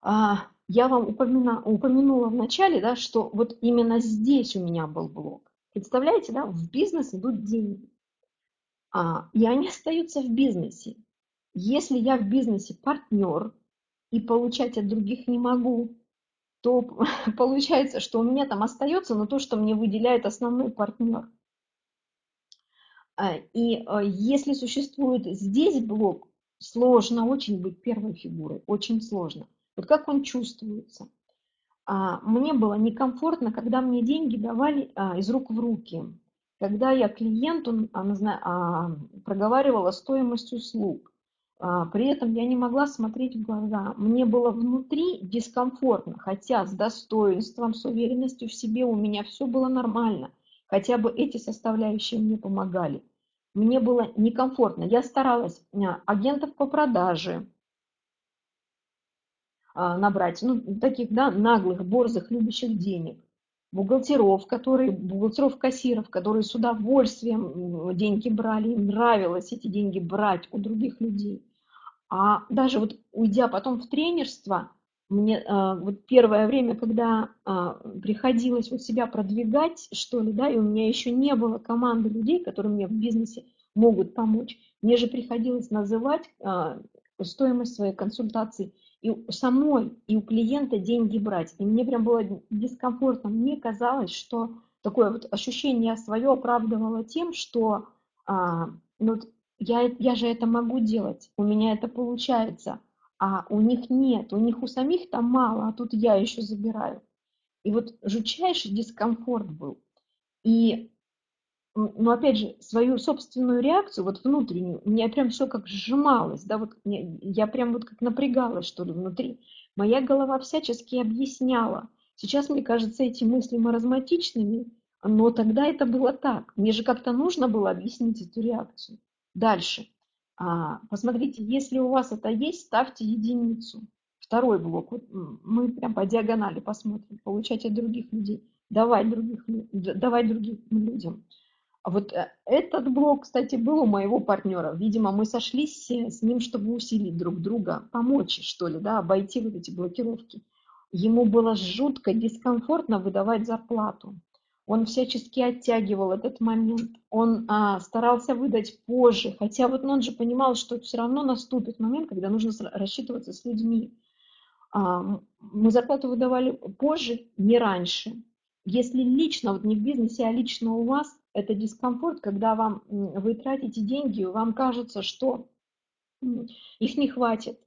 А, я вам упомянула, упомянула в начале, да, что вот именно здесь у меня был блок. Представляете, да, в бизнес идут деньги. А, и они остаются в бизнесе. Если я в бизнесе партнер и получать от других не могу, то получается, что у меня там остается, но то, что мне выделяет основной партнер – и а, если существует здесь блок, сложно очень быть первой фигурой, очень сложно. Вот как он чувствуется? А, мне было некомфортно, когда мне деньги давали из рук в руки, когда я клиенту проговаривала стоимость услуг. При этом я не могла смотреть в глаза. Мне было внутри дискомфортно, хотя с достоинством, с уверенностью в себе у меня все было нормально. Хотя бы эти составляющие мне помогали. Мне было некомфортно. Я старалась а, агентов по продаже а, набрать, ну, таких, да, наглых, борзых, любящих денег. Бухгалтеров, которые, бухгалтеров, кассиров, которые с удовольствием деньги брали, им нравилось эти деньги брать у других людей. А даже вот уйдя потом в тренерство, мне а, вот первое время, когда а, приходилось вот себя продвигать, что ли, да, и у меня еще не было команды людей, которые мне в бизнесе могут помочь, Мне же приходилось называть а, стоимость своей консультации и у самой, и у клиента деньги брать. И мне прям было дискомфортно. Мне казалось, что такое вот ощущение свое оправдывало тем, что а, ну, я, я же это могу делать, у меня это получается, а у них нет, у них у самих там мало, а тут я еще забираю. И вот жутчайший дискомфорт был. И, ну, опять же, свою собственную реакцию, вот внутреннюю, у меня прям все как сжималось, да, вот я прям вот как напрягалась, что ли, внутри. Моя голова всячески объясняла. Сейчас, мне кажется, эти мысли маразматичными, но тогда это было так. Мне же как-то нужно было объяснить эту реакцию. Дальше. А, посмотрите, если у вас это есть, ставьте единицу. Второй блок. Вот мы прям по диагонали посмотрим. Получать от других людей. Давать, других, давать другим людям. А вот э, этот блок, кстати, был у моего партнера. Видимо, мы сошлись с ним, чтобы усилить друг друга, помочь, что ли, да, обойти вот эти блокировки. Ему было жутко дискомфортно выдавать зарплату он всячески оттягивал этот момент, он а, старался выдать позже, хотя вот ну, он же понимал, что все равно наступит момент, когда нужно рассчитываться с людьми. А, мы зарплату выдавали позже, не раньше. Если лично, вот не в бизнесе, а лично у вас, это дискомфорт, когда вам, вы тратите деньги, вам кажется, что их не хватит.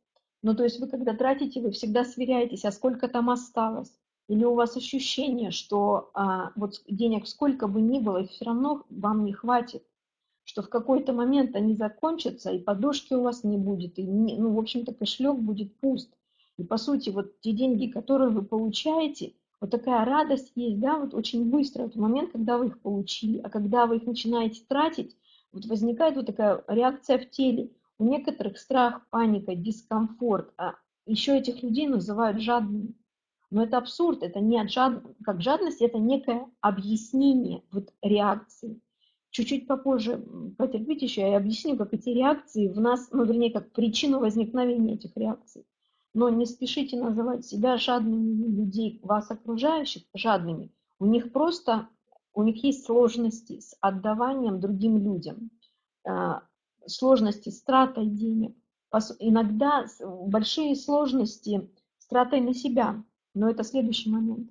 Ну, то есть вы когда тратите, вы всегда сверяетесь, а сколько там осталось. Или у вас ощущение, что а, вот денег сколько бы ни было, все равно вам не хватит, что в какой-то момент они закончатся, и подушки у вас не будет, и, не, ну, в общем-то, кошелек будет пуст. И, по сути, вот те деньги, которые вы получаете, вот такая радость есть, да, вот очень быстро, вот момент, когда вы их получили, а когда вы их начинаете тратить, вот возникает вот такая реакция в теле. У некоторых страх, паника, дискомфорт, а еще этих людей называют жадными. Но это абсурд, это не от жад... как жадность, это некое объяснение вот реакции. Чуть-чуть попозже потерпите еще, я объясню, как эти реакции в нас, ну, вернее, как причину возникновения этих реакций. Но не спешите называть себя жадными людей, вас окружающих жадными. У них просто, у них есть сложности с отдаванием другим людям, а, сложности с тратой денег, иногда большие сложности с тратой на себя. Но это следующий момент.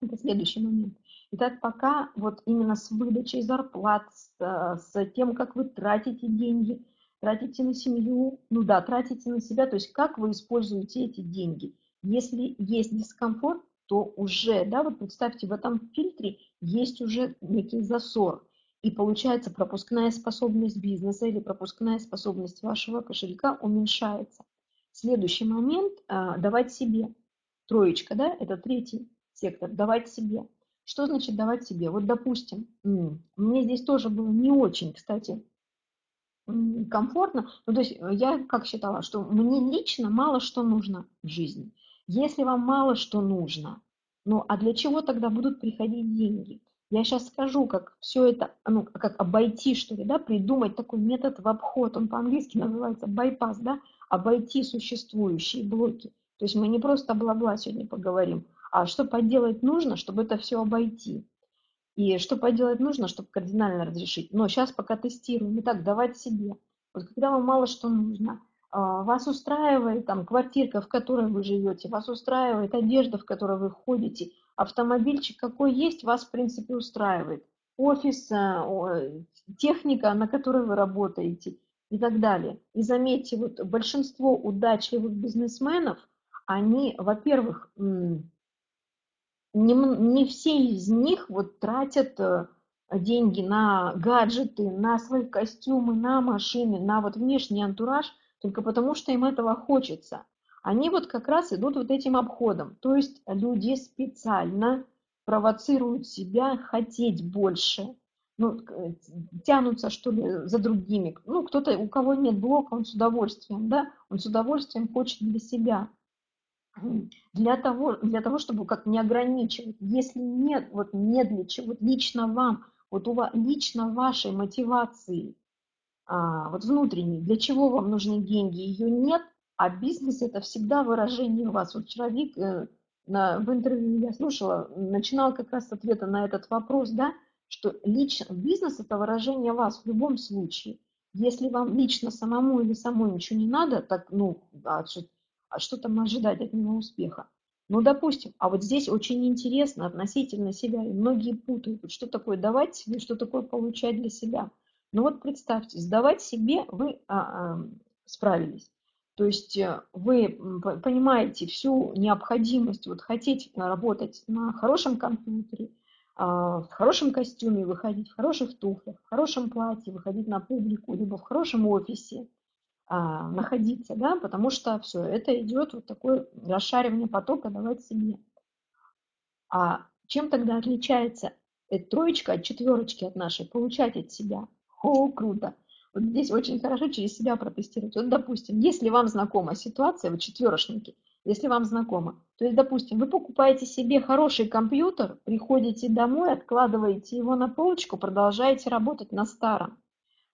Это следующий момент. Итак, пока вот именно с выдачей зарплат, с, с тем, как вы тратите деньги, тратите на семью, ну да, тратите на себя, то есть как вы используете эти деньги. Если есть дискомфорт, то уже, да, вот представьте, в этом фильтре есть уже некий засор. И получается пропускная способность бизнеса или пропускная способность вашего кошелька уменьшается. Следующий момент а, – давать себе. Троечка, да, это третий сектор, давать себе. Что значит давать себе? Вот, допустим, мне здесь тоже было не очень, кстати, комфортно. Ну, то есть э, я как считала, что мне лично мало что нужно в жизни. Если вам мало что нужно, ну, а для чего тогда будут приходить деньги? Я сейчас скажу, как все это, ну, как обойти, что ли, да, придумать такой метод в обход, он по-английски называется байпас, да, обойти существующие блоки. То есть мы не просто бла-бла сегодня поговорим, а что поделать нужно, чтобы это все обойти. И что поделать нужно, чтобы кардинально разрешить. Но сейчас пока тестируем. Итак, давать себе. Вот когда вам мало что нужно, а, вас устраивает там квартирка, в которой вы живете, вас устраивает одежда, в которой вы ходите, автомобильчик какой есть, вас в принципе устраивает, офис, а, техника, на которой вы работаете и так далее. И заметьте, вот большинство удачливых бизнесменов – они, во-первых, не, не все из них вот тратят э, деньги на гаджеты, на свои костюмы, на машины, на вот внешний антураж, только потому что им этого хочется. Они вот как раз идут вот этим обходом. То есть люди специально провоцируют себя хотеть больше, ну, тянутся, что ли, за другими. Ну, кто-то, у кого нет блока, он с удовольствием, да, он с удовольствием хочет для себя для того, для того, чтобы как не ограничивать. Если нет, вот не для чего, вот лично вам, вот у вас, лично вашей мотивации, а, вот внутренней, для чего вам нужны деньги, ее нет, а бизнес это всегда выражение вас. Вот вчера Вик э, на, в интервью я слушала, начинал как раз с ответа на этот вопрос, да, что лично бизнес это выражение вас в любом случае. Если вам лично самому или самой ничего не надо, так, ну, а что, что там ожидать от него успеха? Ну, допустим, а вот здесь очень интересно относительно себя, и многие путают, что такое давать себе, что такое получать для себя. Ну вот представьте, сдавать себе вы а, а, справились. То есть э, вы понимаете всю необходимость, вот хотеть работать на хорошем компьютере, а, в хорошем костюме выходить, в хороших туфлях, в хорошем платье выходить на публику, либо в хорошем офисе а, находиться, да, потому что все, это идет вот такое расшаривание потока давать себе. А чем тогда отличается эта троечка от четверочки от нашей? Получать от себя. О, круто! Вот здесь очень хорошо через себя протестировать. Вот, допустим, если вам знакома ситуация, вы четверошники – если вам знакомо. То есть, допустим, вы покупаете себе хороший компьютер, приходите домой, откладываете его на полочку, продолжаете работать на старом.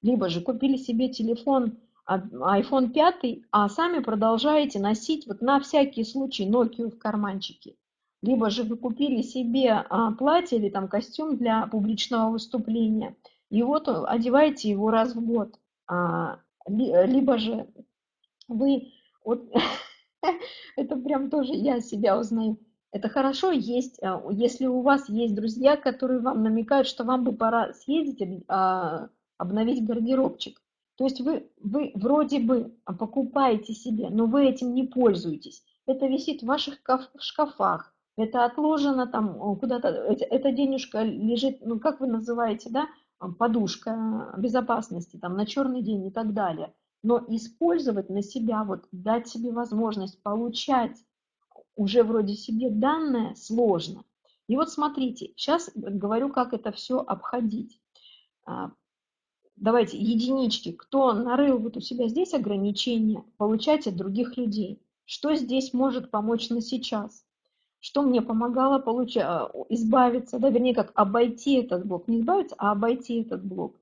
Либо же купили себе телефон iPhone 5, а сами продолжаете носить вот на всякий случай Nokia в карманчике. Либо же вы купили себе а, платье или там костюм для публичного выступления, и вот одеваете его раз в год. А, либо же вы вот Это прям тоже я себя узнаю. Это хорошо есть, а, если у вас есть друзья, которые вам намекают, что вам бы пора съездить, обновить гардеробчик. То есть вы, вы вроде бы покупаете себе, но вы этим не пользуетесь. Это висит в ваших шкафах, это отложено там куда-то, эта денежка лежит, ну как вы называете, да, подушка безопасности там на черный день и так далее но использовать на себя, вот дать себе возможность получать уже вроде себе данное сложно. И вот смотрите, сейчас говорю, как это все обходить. А, давайте, единички, кто нарыл вот у себя здесь ограничения, получать от других людей. Что здесь может помочь на сейчас? Что мне помогало получать, избавиться, да, вернее, как обойти этот блок, не избавиться, а обойти этот блок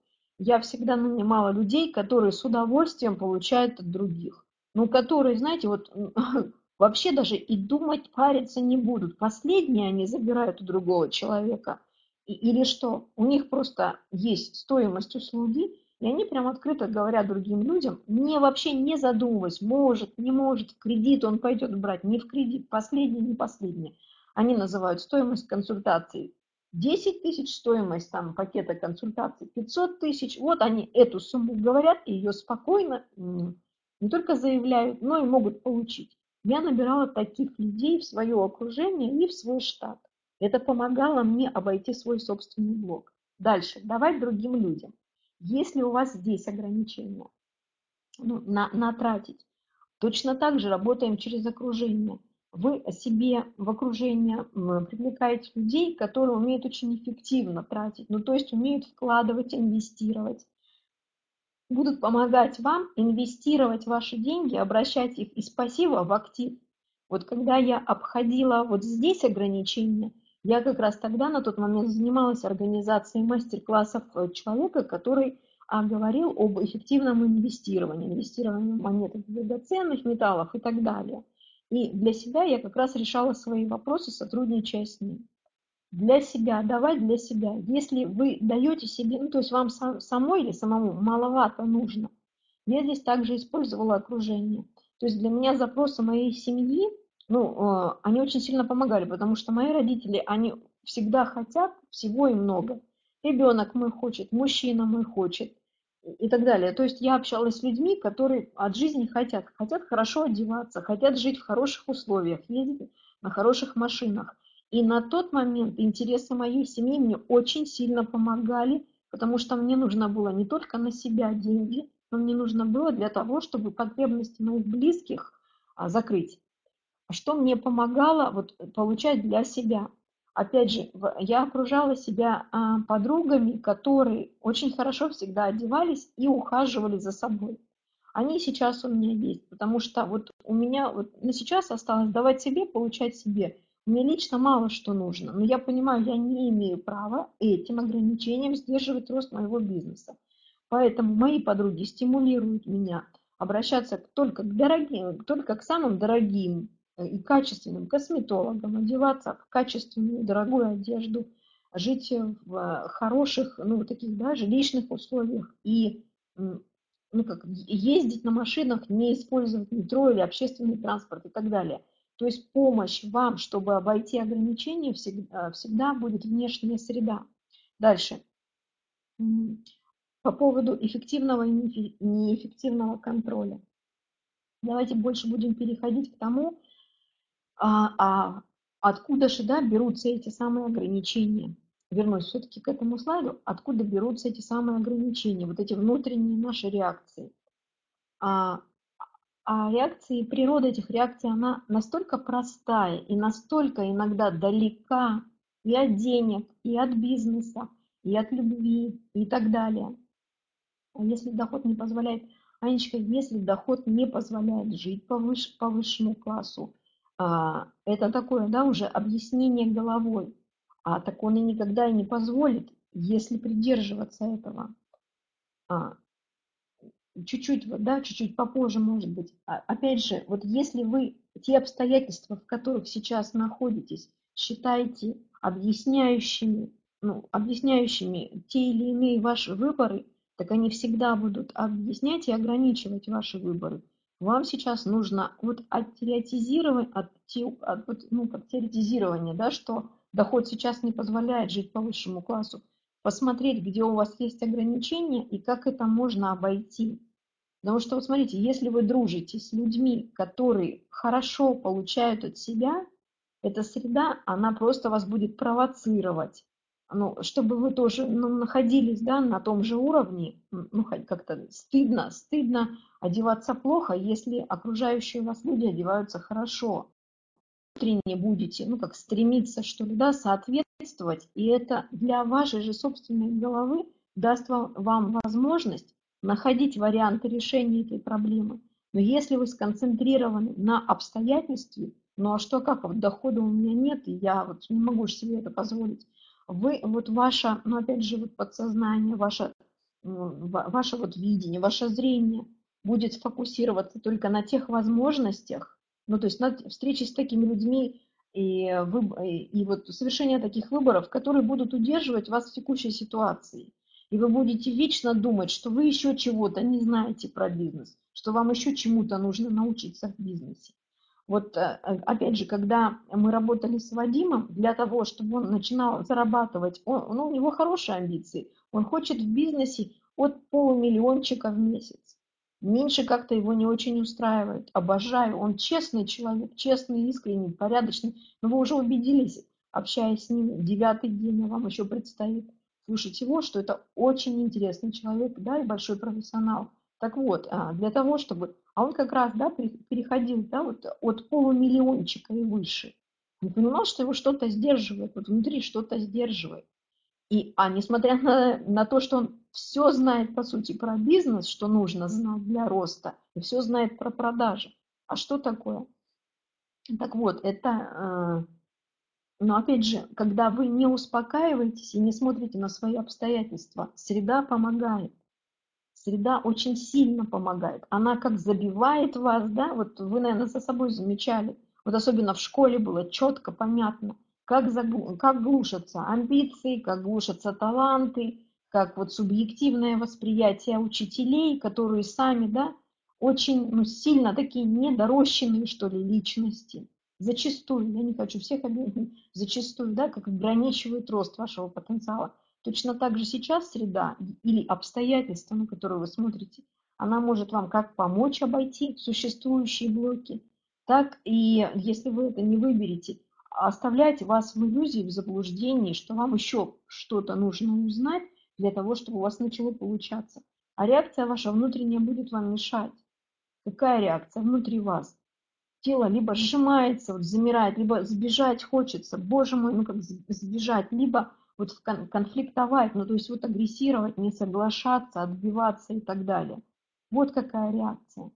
я всегда нанимала людей, которые с удовольствием получают от других. Ну, которые, знаете, вот вообще даже и думать, париться не будут. Последние они забирают у другого человека. Или что? У них просто есть стоимость услуги, и они прям открыто говорят другим людям, не вообще не задумываясь, может, не может, в кредит он пойдет брать, не в кредит, последний, не последний. Они называют стоимость консультации 10 тысяч стоимость там пакета консультаций, 500 тысяч, вот они эту сумму говорят и ее спокойно не только заявляют, но и могут получить. Я набирала таких людей в свое окружение и в свой штат. Это помогало мне обойти свой собственный блок. Дальше, давать другим людям. Если у вас здесь ограничения ну, на, на тратить, точно так же работаем через окружение – вы себе в окружение привлекаете людей, которые умеют очень эффективно тратить, ну то есть умеют вкладывать, инвестировать, будут помогать вам инвестировать ваши деньги, обращать их из пассива в актив. Вот когда я обходила вот здесь ограничения, я как раз тогда на тот момент занималась организацией мастер-классов э, человека, который а, говорил об эффективном инвестировании, инвестировании монет драгоценных металлов и так далее. И для себя я как раз решала свои вопросы, сотрудничая с ним. Для себя, давать для себя. Если вы даете себе, ну то есть вам сам, самой или самому маловато нужно, я здесь также использовала окружение. То есть для меня запросы моей семьи, ну, э, они очень сильно помогали, потому что мои родители, они всегда хотят всего и много. Ребенок мой хочет, мужчина мой хочет, и так далее. То есть я общалась с людьми, которые от жизни хотят, хотят хорошо одеваться, хотят жить в хороших условиях, ездить на хороших машинах. И на тот момент интересы моей семьи мне очень сильно помогали, потому что мне нужно было не только на себя деньги, но мне нужно было для того, чтобы потребности моих близких а, закрыть. Что мне помогало вот, получать для себя – опять же, я окружала себя а, подругами, которые очень хорошо всегда одевались и ухаживали за собой. Они сейчас у меня есть, потому что вот у меня вот на сейчас осталось давать себе, получать себе. Мне лично мало что нужно, но я понимаю, я не имею права этим ограничением сдерживать рост моего бизнеса. Поэтому мои подруги стимулируют меня обращаться только к дорогим, только к самым дорогим и качественным косметологом, одеваться в качественную дорогую одежду, жить в хороших, ну, таких, да, жилищных условиях и ну как, ездить на машинах, не использовать метро или общественный транспорт и так далее. То есть помощь вам, чтобы обойти ограничения, всегда, всегда будет внешняя среда. Дальше. По поводу эффективного и неэффективного контроля. Давайте больше будем переходить к тому, а, а откуда же да, берутся эти самые ограничения. Вернусь все-таки к этому слайду. Откуда берутся эти самые ограничения, вот эти внутренние наши реакции. А, а реакции, природа этих реакций, она настолько простая и настолько иногда далека и от денег, и от бизнеса, и от любви, и так далее. А если доход не позволяет, Анечка, если доход не позволяет жить по, выш, по высшему классу, это такое, да, уже объяснение головой, а так он и никогда и не позволит, если придерживаться этого. А, чуть-чуть, да, чуть-чуть попозже, может быть. А, опять же, вот если вы те обстоятельства, в которых сейчас находитесь, считаете объясняющими, ну, объясняющими те или иные ваши выборы, так они всегда будут объяснять и ограничивать ваши выборы. Вам сейчас нужно вот оттеоретизировать, от, от, ну, от теоретизирования, да, что доход сейчас не позволяет жить по высшему классу, посмотреть, где у вас есть ограничения и как это можно обойти. Потому что, вот смотрите, если вы дружите с людьми, которые хорошо получают от себя, эта среда, она просто вас будет провоцировать. Ну, чтобы вы тоже ну, находились да, на том же уровне, ну, как-то стыдно, стыдно одеваться плохо, если окружающие вас люди одеваются хорошо внутренне будете, ну, как стремиться, что ли, да, соответствовать, и это для вашей же собственной головы даст вам, вам возможность находить варианты решения этой проблемы. Но если вы сконцентрированы на обстоятельстве, ну а что, как, вот дохода у меня нет, и я вот не могу себе это позволить, вы, вот ваше, ну опять же, вот подсознание, ваше, ваше вот видение, ваше зрение будет сфокусироваться только на тех возможностях, ну, то есть на встречи с такими людьми и, выб... и вот совершение таких выборов, которые будут удерживать вас в текущей ситуации. И вы будете вечно думать, что вы еще чего-то не знаете про бизнес, что вам еще чему-то нужно научиться в бизнесе. Вот э, опять же, когда мы работали с Вадимом, для того, чтобы он начинал зарабатывать, он, ну, у него хорошие амбиции, он хочет в бизнесе от полумиллиончика в месяц. Меньше как-то его не очень устраивает. Обожаю. Он честный человек, честный, искренний, порядочный. Но вы уже убедились, общаясь с ним девятый день, а вам еще предстоит слушать его, что это очень интересный человек, да, и большой профессионал. Так вот, а, для того, чтобы... А он как раз, да, переходил, да, вот от полумиллиончика и выше. Он понимал, что его что-то сдерживает, вот внутри что-то сдерживает. И, а несмотря на, на то, что он все знает, по сути, про бизнес, что нужно знать для роста, и все знает про продажи. А что такое? Так вот, это, э, но опять же, когда вы не успокаиваетесь и не смотрите на свои обстоятельства, среда помогает. Среда очень сильно помогает. Она как забивает вас, да, вот вы, наверное, за собой замечали, вот особенно в школе было четко, понятно – как, заглу, как глушатся амбиции, как глушатся таланты, как вот субъективное восприятие учителей, которые сами, да, очень ну, сильно такие недорощенные, что ли, личности. Зачастую, я не хочу всех объяснить, зачастую, да, как ограничивает рост вашего потенциала. Точно так же сейчас среда или обстоятельства, на которые вы смотрите, она может вам как помочь обойти существующие блоки, так и, если вы это не выберете, оставлять вас в иллюзии, в заблуждении, что вам еще что-то нужно узнать для того, чтобы у вас начало получаться. А реакция ваша внутренняя будет вам мешать. Какая реакция внутри вас? Тело либо сжимается, вот замирает, либо сбежать хочется, боже мой, ну как сбежать, либо вот конфликтовать, ну то есть вот агрессировать, не соглашаться, отбиваться и так далее. Вот какая реакция.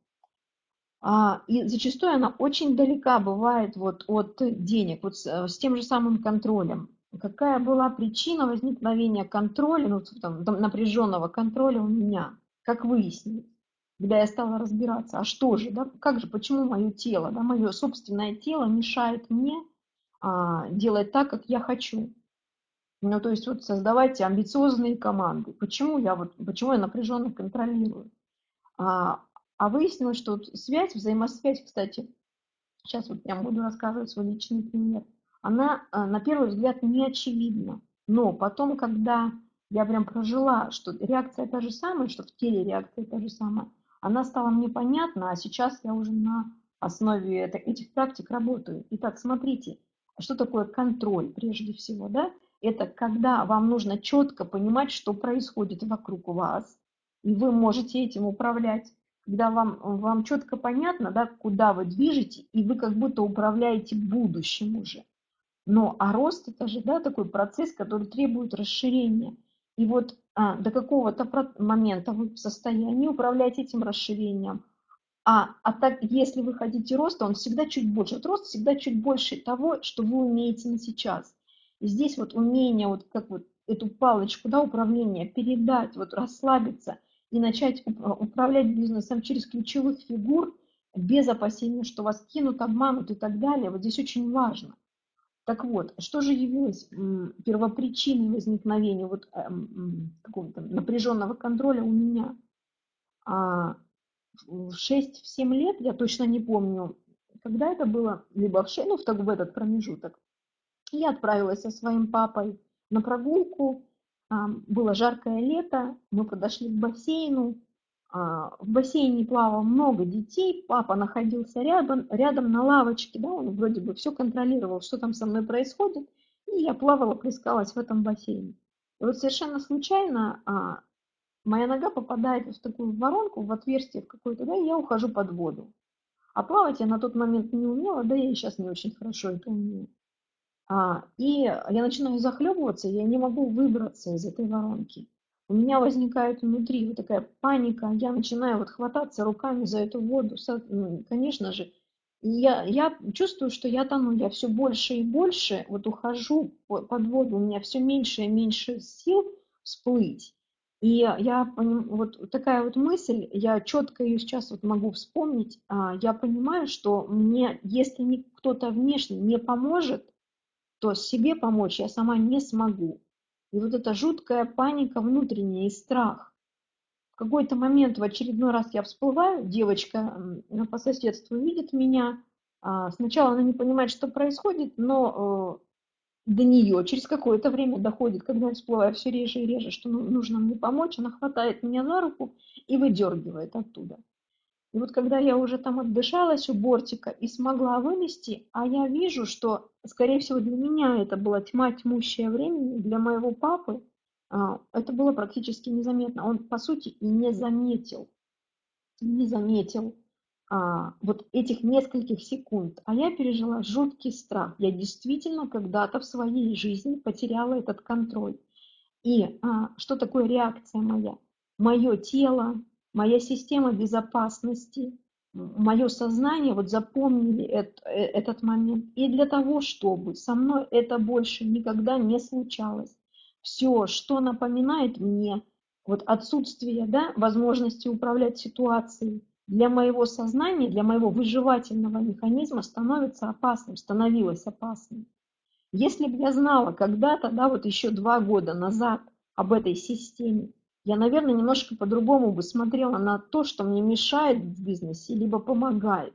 А, и зачастую она очень далека бывает вот от денег, вот с, э, с тем же самым контролем. Какая была причина возникновения контроля, ну, там, напряженного контроля у меня, как выяснилось, когда я стала разбираться, а что же, да, как же, почему мое тело, да, мое собственное тело мешает мне а, делать так, как я хочу. Ну, то есть вот создавайте амбициозные команды. Почему я вот, почему я напряженно контролирую? А, а выяснилось, что вот связь, взаимосвязь, кстати, сейчас вот прям буду рассказывать свой личный пример, она а, на первый взгляд не очевидна. Но потом, когда я прям прожила, что реакция та же самая, что в теле реакция та же самая, она стала мне понятна, а сейчас я уже на основе этих практик работаю. Итак, смотрите, что такое контроль прежде всего, да? Это когда вам нужно четко понимать, что происходит вокруг вас, и вы можете этим управлять. Когда вам, вам четко понятно, да, куда вы движете, и вы как будто управляете будущим уже. Но а рост это же да, такой процесс, который требует расширения. И вот а, до какого-то момента вы в состоянии управлять этим расширением. А, а так, если вы хотите роста, он всегда чуть больше. Вот рост всегда чуть больше того, что вы умеете на сейчас. Здесь вот умение, вот как вот эту палочку да, управления передать, вот расслабиться и начать управлять бизнесом через ключевых фигур, без опасения, что вас кинут, обманут и так далее. Вот здесь очень важно – так вот, что же явилось первопричиной возникновения вот эм, какого-то напряженного контроля у меня? А, в 6-7 лет, я точно не помню, когда это было, либо в, 6, ну, в, в этот промежуток, я отправилась со своим папой на прогулку, было жаркое лето, мы подошли к бассейну, а, в бассейне плавало много детей, папа находился рядом, рядом на лавочке, да, он вроде бы все контролировал, что там со мной происходит, и я плавала, плескалась в этом бассейне. И вот совершенно случайно а, моя нога попадает в такую воронку, в отверстие в какое-то, да, и я ухожу под воду. А плавать я на тот момент не умела, да я и сейчас не очень хорошо это умею. А, и я начинаю захлебываться, я не могу выбраться из этой воронки. У меня возникает внутри вот такая паника, я начинаю вот хвататься руками за эту воду, конечно же, я, я чувствую, что я тону, я все больше и больше вот ухожу под воду, у меня все меньше и меньше сил всплыть. И я вот такая вот мысль, я четко ее сейчас вот могу вспомнить, а, я понимаю, что мне, если кто-то внешне не поможет, то себе помочь я сама не смогу. И вот эта жуткая паника внутренняя и страх. В какой-то момент в очередной раз я всплываю, девочка по соседству видит меня. А, сначала она не понимает, что происходит, но э, до нее через какое-то время доходит, когда я всплываю все реже и реже, что ну, нужно мне помочь. Она хватает меня за руку и выдергивает оттуда. И вот когда я уже там отдышалась у бортика и смогла вынести, а я вижу, что, скорее всего, для меня это была тьма тьмущая времени, для моего папы а, это было практически незаметно. Он, по сути, и не заметил, не заметил а, вот этих нескольких секунд. А я пережила жуткий страх. Я действительно когда-то в своей жизни потеряла этот контроль. И а, что такое реакция моя? Мое тело, моя система безопасности, мое сознание вот запомнили это, э, этот момент. И для того, чтобы со мной это больше никогда не случалось. Все, что напоминает мне вот отсутствие да, возможности управлять ситуацией, для моего сознания, для моего выживательного механизма становится опасным, становилось опасным. Если бы я знала когда-то, да, вот еще два года назад об этой системе, я, наверное, немножко по-другому бы смотрела на то, что мне мешает в бизнесе, либо помогает.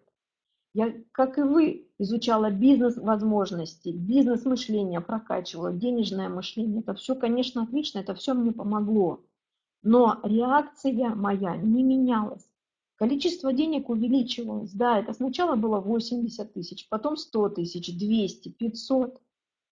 Я, как и вы, изучала бизнес-возможности, бизнес-мышление прокачивала, денежное мышление. Это все, конечно, отлично, это все мне помогло. Но реакция моя не менялась. Количество денег увеличивалось. Да, это сначала было 80 тысяч, потом 100 тысяч, 200, 500,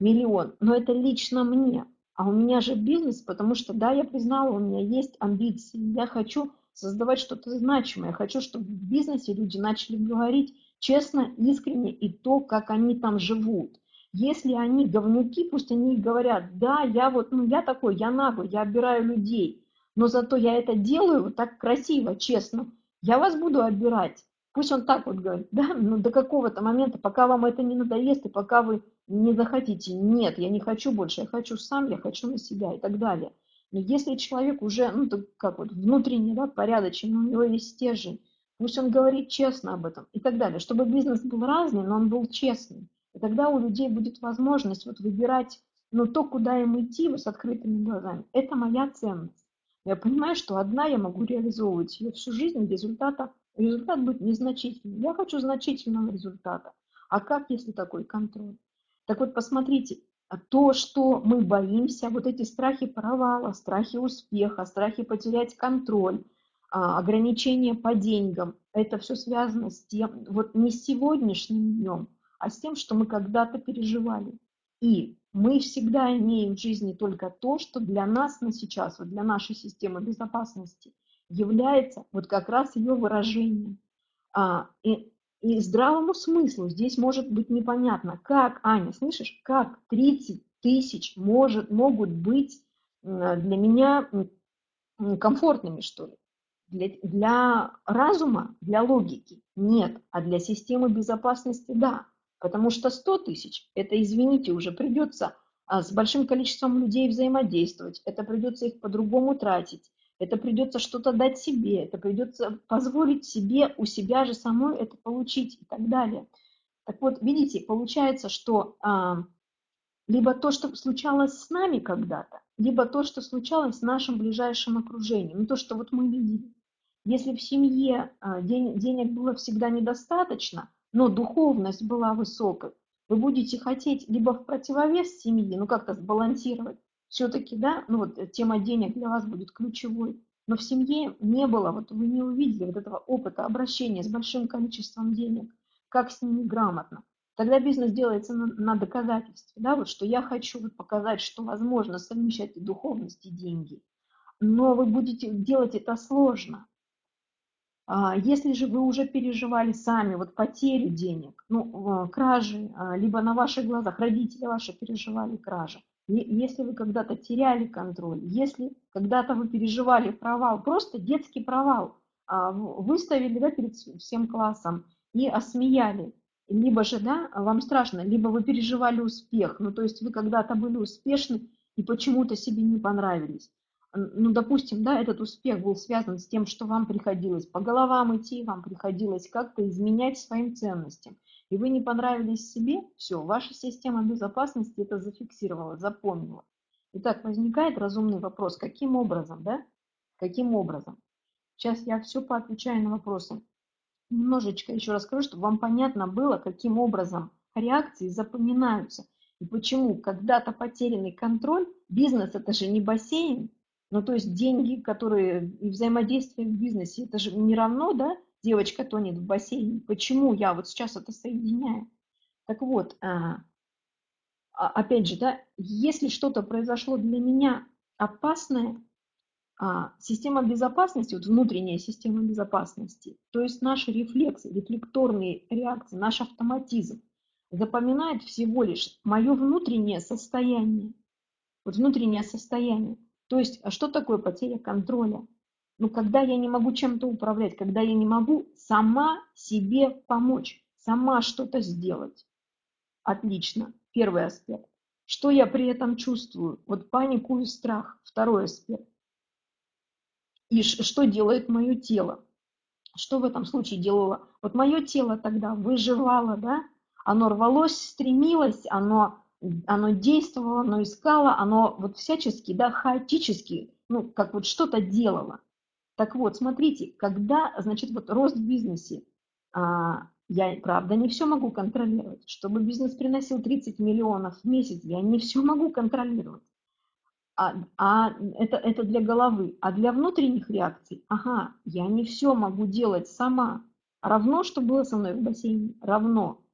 миллион. Но это лично мне. А у меня же бизнес, потому что, да, я признала, у меня есть амбиции. Я хочу создавать что-то значимое. Я хочу, чтобы в бизнесе люди начали говорить честно, искренне и то, как они там живут. Если они говнюки, пусть они говорят, да, я вот, ну я такой, я наглый, я обираю людей, но зато я это делаю вот так красиво, честно. Я вас буду обирать. Пусть он так вот говорит, да, но до какого-то момента, пока вам это не надоест, и пока вы не захотите, нет, я не хочу больше, я хочу сам, я хочу на себя и так далее. Но если человек уже, ну, так как вот внутренне, да, порядочный, у него есть стержень, пусть он говорит честно об этом и так далее, чтобы бизнес был разный, но он был честный. И тогда у людей будет возможность вот выбирать, ну, то, куда им идти, вот с открытыми глазами. Это моя ценность. Я понимаю, что одна я могу реализовывать ее всю жизнь, результата, результат будет незначительным. Я хочу значительного результата. А как, если такой контроль? Так вот, посмотрите, то, что мы боимся, вот эти страхи провала, страхи успеха, страхи потерять контроль, а, ограничения по деньгам, это все связано с тем, вот не с сегодняшним днем, а с тем, что мы когда-то переживали. И мы всегда имеем в жизни только то, что для нас на сейчас, вот для нашей системы безопасности, является вот как раз ее выражением. А, и, и здравому смыслу здесь может быть непонятно, как, Аня, слышишь, как 30 тысяч может, могут быть для меня комфортными, что ли. Для, для разума, для логики нет, а для системы безопасности да. Потому что 100 тысяч, это, извините, уже придется а, с большим количеством людей взаимодействовать, это придется их по-другому тратить, это придется что-то дать себе, это придется позволить себе у себя же самой это получить и так далее. Так вот, видите, получается, что а, либо то, что случалось с нами когда-то, либо то, что случалось с нашим ближайшим окружением, ну, то, что вот мы видели. Если в семье а, денег было всегда недостаточно, но духовность была высокой, вы будете хотеть либо в противовес семьи, ну как-то сбалансировать, все-таки, да, ну вот э, тема денег для вас будет ключевой, но в семье не было, вот вы не увидели вот этого опыта обращения с большим количеством денег, как с ними грамотно. Тогда бизнес делается на, на доказательстве, да, вот что я хочу вот показать, что возможно совмещать и духовность, и деньги. Но вы будете делать это сложно. А, если же вы уже переживали сами вот потерю денег, ну, кражи, а, либо на ваших глазах родители ваши переживали кражи, если вы когда-то теряли контроль, если когда-то вы переживали провал, просто детский провал, а, выставили да, перед всем классом и осмеяли, либо же да, вам страшно, либо вы переживали успех, ну то есть вы когда-то были успешны и почему-то себе не понравились. Ну, допустим, да, этот успех был связан с тем, что вам приходилось по головам идти, вам приходилось как-то изменять своим ценностям, и вы не понравились себе, все, ваша система безопасности это зафиксировала, запомнила. Итак, возникает разумный вопрос, каким образом, да? Каким образом? Сейчас я все поотвечаю на вопросы. Немножечко еще расскажу, чтобы вам понятно было, каким образом реакции запоминаются. И почему когда-то потерянный контроль, бизнес это же не бассейн, ну, то есть деньги, которые и взаимодействие в бизнесе, это же не равно, да, девочка тонет в бассейне. Почему я вот сейчас это соединяю? Так вот, а, а, опять же, да, если что-то произошло для меня опасное, а, система безопасности, вот внутренняя система безопасности, то есть наши рефлексы, рефлекторные реакции, наш автоматизм, запоминает всего лишь мое внутреннее состояние. Вот внутреннее состояние. То есть, а что такое потеря контроля? Ну, когда я не могу чем-то управлять, когда я не могу сама себе помочь, сама что-то сделать. Отлично. Первый аспект. Что я при этом чувствую? Вот панику и страх. Второй аспект. И что делает мое тело? Что в этом случае делало? Вот мое тело тогда выживало, да? Оно рвалось, стремилось, оно оно действовало, оно искало, оно вот всячески, да, хаотически, ну, как вот что-то делало. Так вот, смотрите, когда, значит, вот рост в бизнесе, а, я, правда, не все могу контролировать. Чтобы бизнес приносил 30 миллионов в месяц, я не все могу контролировать. А, а это, это для головы. А для внутренних реакций, ага, я не все могу делать сама. Равно, что было со мной в бассейне, равно.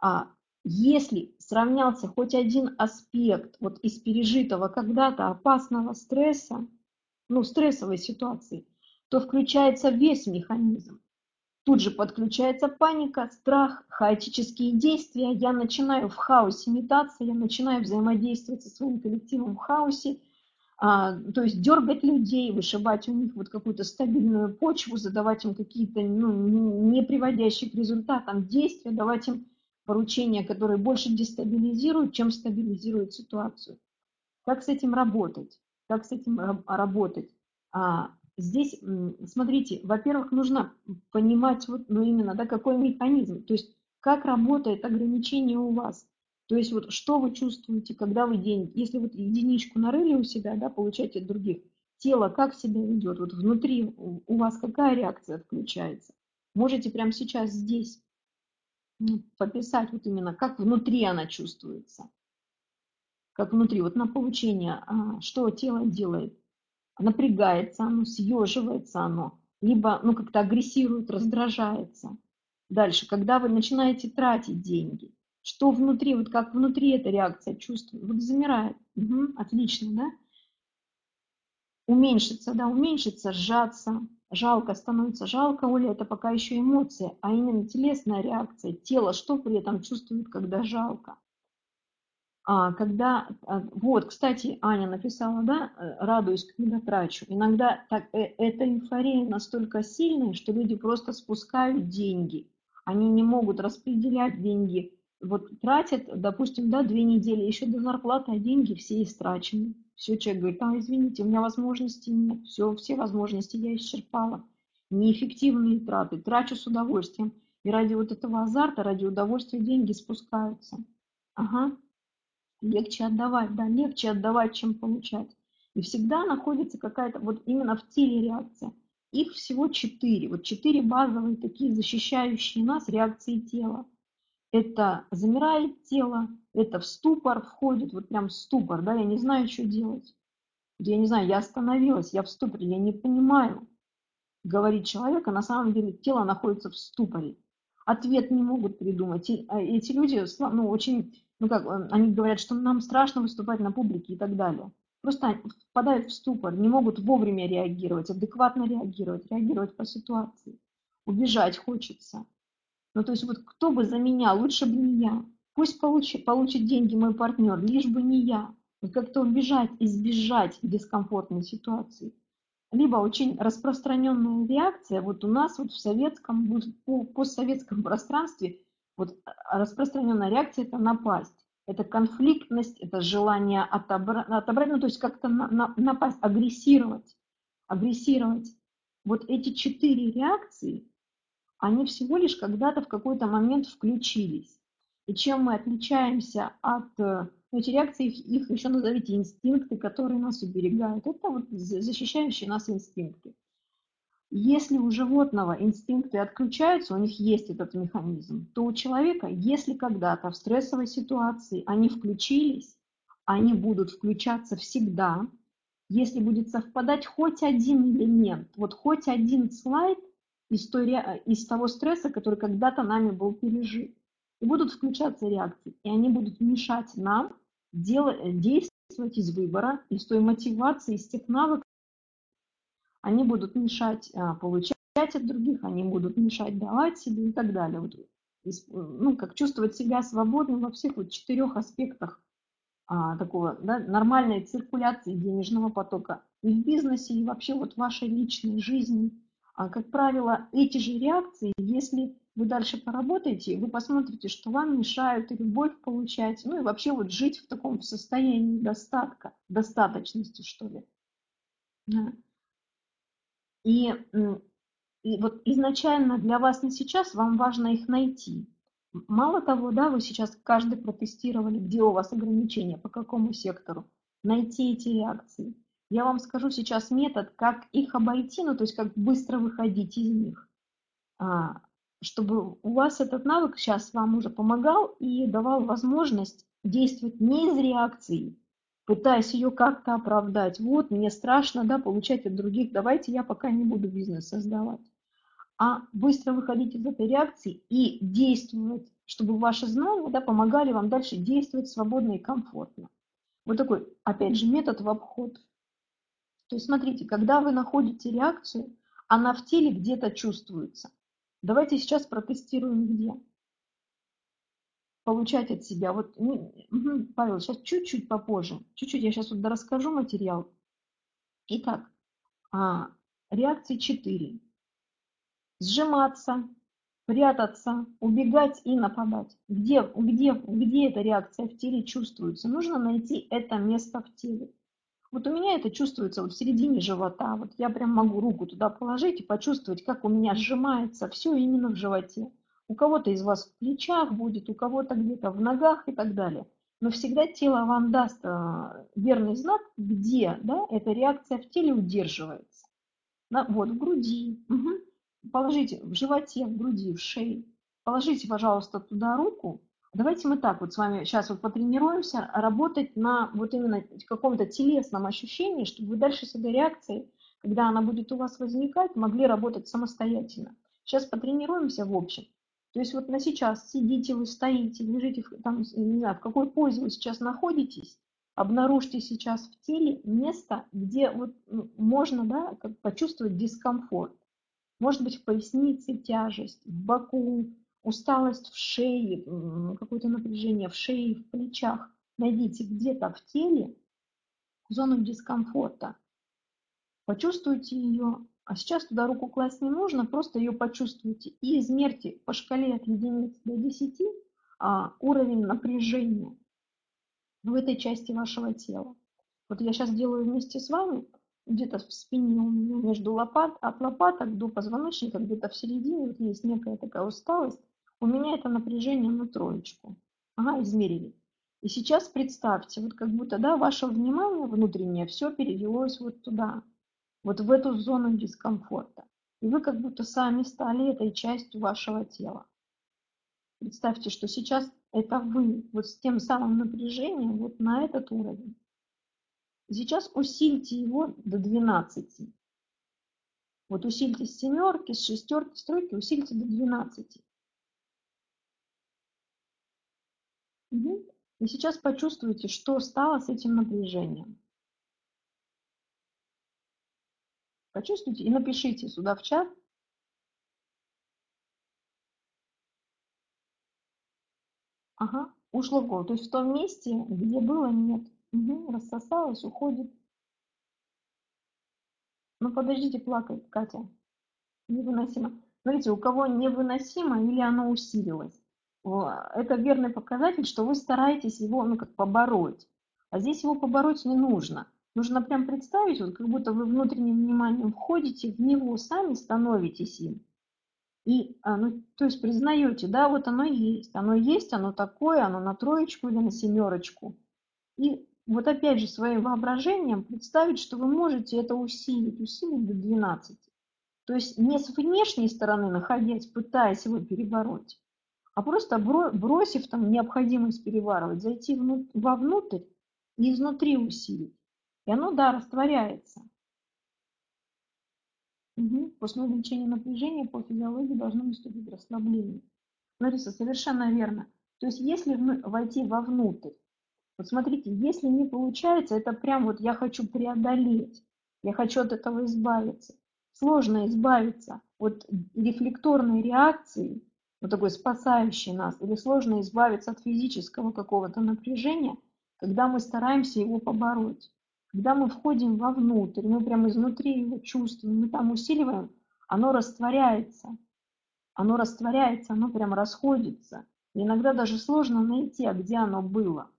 А если сравнялся хоть один аспект вот из пережитого когда-то опасного стресса, ну, стрессовой ситуации, то включается весь механизм. Тут же подключается паника, страх, хаотические действия. Я начинаю в хаосе метаться, я начинаю взаимодействовать со своим коллективом в хаосе, а, то есть дергать людей, вышибать у них вот какую-то стабильную почву, задавать им какие-то ну, не приводящие к результатам действия, давать им поручения, которые больше дестабилизируют, чем стабилизируют ситуацию. Как с этим работать? Как с этим работать? А, здесь, смотрите, во-первых, нужно понимать вот, ну, именно, да, какой механизм, то есть как работает ограничение у вас. То есть вот что вы чувствуете, когда вы день, если вот единичку нарыли у себя, да, получаете от других, тело как себя ведет, вот внутри у вас какая реакция включается. Можете прямо сейчас здесь пописать вот именно, как внутри она чувствуется. Как внутри, вот на получение, а, что тело делает. Напрягается оно, съеживается оно, либо ну, как-то агрессирует, раздражается. Дальше, когда вы начинаете тратить деньги, что внутри, вот как внутри эта реакция чувствует, вот замирает. Угу, отлично, да? Уменьшится, да, уменьшится, сжаться, жалко становится. Жалко, Оля, это пока еще эмоции, а именно телесная реакция. Тело что при этом чувствует, когда жалко? А, когда, а, вот, кстати, Аня написала, да, э, радуюсь, когда трачу. Иногда так, э, эта эйфория настолько сильная, что люди просто спускают деньги. Они не могут распределять деньги. Вот тратят, допустим, да, две недели, еще до зарплаты, а деньги все истрачены. Все, человек говорит, а, извините, у меня возможностей нет, все, все возможности я исчерпала. Неэффективные траты, трачу с удовольствием. И ради вот этого азарта, ради удовольствия деньги спускаются. Ага, легче отдавать, да, легче отдавать, чем получать. И всегда находится какая-то, вот именно в теле реакция. Их всего четыре, вот четыре базовые такие защищающие нас реакции тела. Это замирает тело, это в ступор входит, вот прям ступор, да, я не знаю, что делать. Я не знаю, я остановилась, я в ступоре, я не понимаю, говорит человек, а на самом деле тело находится в ступоре. Ответ не могут придумать. И а, эти люди, ну, очень, ну как, э, они говорят, что нам страшно выступать на публике и так далее. Просто впадают в ступор, не могут вовремя реагировать, адекватно реагировать, реагировать по ситуации. Убежать хочется. Ну, то есть вот кто бы за меня, лучше бы не я. Пусть получит, получит деньги мой партнер, лишь бы не я. Вот как-то убежать, избежать дискомфортной ситуации. Либо очень распространенная реакция, вот у нас вот в советском, по постсоветском пространстве, вот распространенная реакция – это напасть. Это конфликтность, это желание отобрать, отобрать ну то есть как-то на, на, напасть, агрессировать. Агрессировать. Вот эти четыре реакции, они всего лишь когда-то в какой-то момент включились. И чем мы отличаемся от э, ну, эти реакции, их, их еще назовите инстинкты, которые нас уберегают. Это вот защищающие нас инстинкты. Если у животного инстинкты отключаются, у них есть этот механизм, то у человека, если когда-то в стрессовой ситуации они включились, они будут включаться всегда, если будет совпадать хоть один элемент, вот хоть один слайд из, той, из того стресса, который когда-то нами был пережит и будут включаться реакции, и они будут мешать нам делать, действовать из выбора, из той мотивации, из тех навыков. Они будут мешать а, получать от других, они будут мешать давать себе и так далее. Вот, ну, как чувствовать себя свободным во всех вот четырех аспектах а, такого да, нормальной циркуляции денежного потока и в бизнесе, и вообще вот в вашей личной жизни. А, как правило, эти же реакции, если вы дальше поработаете, вы посмотрите, что вам мешают и любовь получать, ну и вообще вот жить в таком состоянии достатка, достаточности, что ли. И, и вот изначально для вас на сейчас вам важно их найти. Мало того, да, вы сейчас каждый протестировали, где у вас ограничения, по какому сектору. Найти эти реакции. Я вам скажу сейчас метод, как их обойти, ну то есть как быстро выходить из них. А, чтобы у вас этот навык сейчас вам уже помогал и давал возможность действовать не из реакции, пытаясь ее как-то оправдать. Вот, мне страшно, да, получать от других, давайте я пока не буду бизнес создавать. А быстро выходить из этой реакции и действовать, чтобы ваши знания да, помогали вам дальше действовать свободно и комфортно. Вот такой, опять же, метод в обход. То есть смотрите, когда вы находите реакцию, она в теле где-то чувствуется. Давайте сейчас протестируем где. Получать от себя. Вот, ну, Павел, сейчас чуть-чуть попозже. Чуть-чуть я сейчас вот расскажу материал. Итак, а, реакции 4. Сжиматься, прятаться, убегать и нападать. Где, где, где эта реакция в теле чувствуется? Нужно найти это место в теле. Вот у меня это чувствуется вот в середине живота. Вот я прям могу руку туда положить и почувствовать, как у меня сжимается все именно в животе. У кого-то из вас в плечах будет, у кого-то где-то в ногах и так далее. но всегда тело вам даст а, верный знак, где да, эта реакция в теле удерживается. Да, вот, в груди. Угу. Положите в животе, в груди, в шее. Положите, пожалуйста, туда руку. Давайте мы так вот с вами сейчас вот потренируемся работать на вот именно каком-то телесном ощущении, чтобы вы дальше с этой реакцией, когда она будет у вас возникать, могли работать самостоятельно. Сейчас потренируемся в общем. То есть вот на сейчас сидите вы, стоите, лежите, там, не знаю, в какой позе вы сейчас находитесь, обнаружьте сейчас в теле место, где вот ну, можно да, как почувствовать дискомфорт. Может быть в пояснице тяжесть, в боку, усталость в шее, какое-то напряжение в шее, в плечах. Найдите где-то в теле зону дискомфорта. Почувствуйте ее, а сейчас туда руку класть не нужно, просто ее почувствуйте и измерьте по шкале от единиц до 10 а, уровень напряжения в этой части вашего тела. Вот я сейчас делаю вместе с вами, где-то в спине у меня между лопат, от лопаток до позвоночника, где-то в середине вот есть некая такая усталость. У меня это напряжение на троечку. Ага, измерили. И сейчас представьте, вот как будто, да, ваше внимание внутреннее все перевелось вот туда вот в эту зону дискомфорта. И вы как будто сами стали этой частью вашего тела. Представьте, что сейчас это вы, вот с тем самым напряжением, вот на этот уровень. Сейчас усильте его до 12. Вот усильте с семерки, с шестерки, с тройки, усильте до 12. Угу. И сейчас почувствуйте, что стало с этим напряжением. Почувствуйте и напишите сюда в чат. Ага, ушло голову. То есть в том месте, где было, нет. Угу, рассосалось, уходит. Ну подождите плакать, Катя. Невыносимо. Смотрите, у кого невыносимо или оно усилилось. Это верный показатель, что вы стараетесь его ну, как побороть. А здесь его побороть не нужно. Нужно прям представить, вот как будто вы внутренним вниманием входите в него, сами становитесь им. И, а, ну, то есть признаете, да, вот оно есть, оно есть, оно такое, оно на троечку или на семерочку. И вот опять же своим воображением представить, что вы можете это усилить, усилить до 12. То есть не с внешней стороны находясь, пытаясь его перебороть, а просто бросив там необходимость переваривать, зайти вовнутрь и изнутри усилить. И оно, да, растворяется. Угу. После увеличения напряжения по физиологии должно наступить расслабление. Лариса, совершенно верно. То есть если войти вовнутрь, вот смотрите, если не получается, это прям вот я хочу преодолеть, я хочу от этого избавиться. Сложно избавиться от рефлекторной реакции, вот такой спасающей нас, или сложно избавиться от физического какого-то напряжения, когда мы стараемся его побороть. Когда мы входим вовнутрь, мы прямо изнутри его чувствуем, мы там усиливаем, оно растворяется. Оно растворяется, оно прям расходится. И иногда даже сложно найти, а где оно было.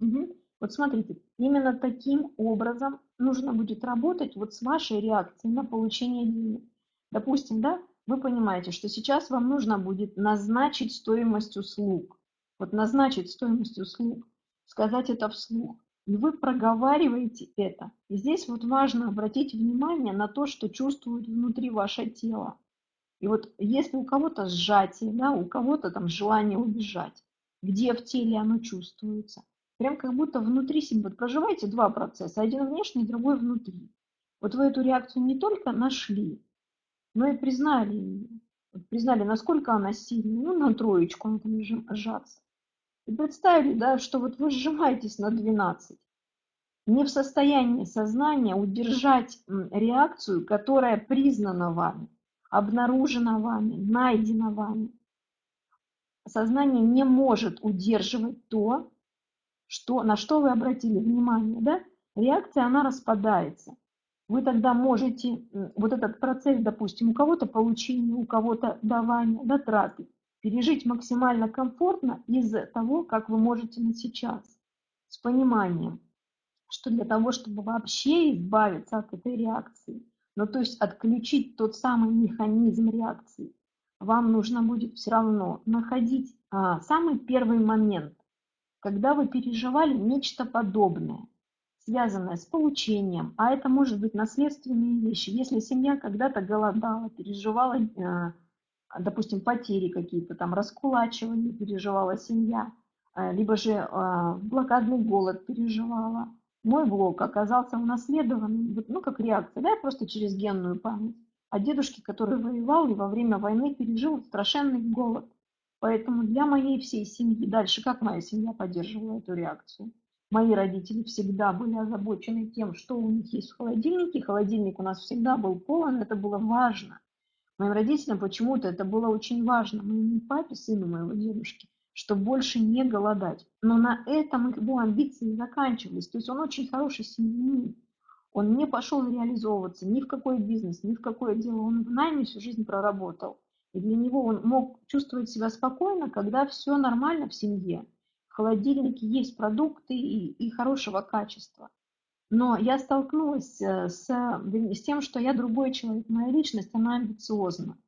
Угу. Вот смотрите, именно таким образом нужно будет работать вот с вашей реакцией на получение денег. Допустим, да, вы понимаете, что сейчас вам нужно будет назначить стоимость услуг. Вот назначить стоимость услуг, сказать это вслух. И вы проговариваете это. И здесь вот важно обратить внимание на то, что чувствует внутри ваше тело. И вот если у кого-то сжатие, да, у кого-то там желание убежать, где в теле оно чувствуется, прям как будто внутри себя, вот проживаете два процесса, один внешний, другой внутри. Вот вы эту реакцию не только нашли, но и признали ее. Признали, насколько она сильная, ну, на троечку она там сжаться. И представили, да, что вот вы сжимаетесь на 12, не в состоянии сознания удержать реакцию, которая признана вами, обнаружена вами, найдена вами. Сознание не может удерживать то, что, на что вы обратили внимание. Да? Реакция, она распадается. Вы тогда можете вот этот процесс, допустим, у кого-то получение, у кого-то давание, да, траты, пережить максимально комфортно из того, как вы можете на сейчас, с пониманием, что для того, чтобы вообще избавиться от этой реакции, ну то есть отключить тот самый механизм реакции, вам нужно будет все равно находить а, самый первый момент, когда вы переживали нечто подобное, связанное с получением, а это может быть наследственные вещи. Если семья когда-то голодала, переживала, э, допустим, потери какие-то, там раскулачивание переживала семья, э, либо же э, блокадный голод переживала, мой блок оказался унаследованным, ну, как реакция, да, просто через генную память. А дедушки, который воевал и во время войны пережил страшенный голод. Поэтому для моей всей семьи, дальше как моя семья поддерживала эту реакцию? Мои родители всегда были озабочены тем, что у них есть в холодильнике. Холодильник у нас всегда был полон, это было важно. Моим родителям почему-то это было очень важно, моему папе, сыну моего дедушки, чтобы больше не голодать. Но на этом его амбиции заканчивались. То есть он очень хороший семьянин. Он не пошел реализовываться ни в какой бизнес, ни в какое дело. Он в найме всю жизнь проработал. И для него он мог чувствовать себя спокойно, когда все нормально в семье. В холодильнике есть продукты и, и хорошего качества. Но я столкнулась э, с, с тем, что я другой человек, моя личность, она амбициозна.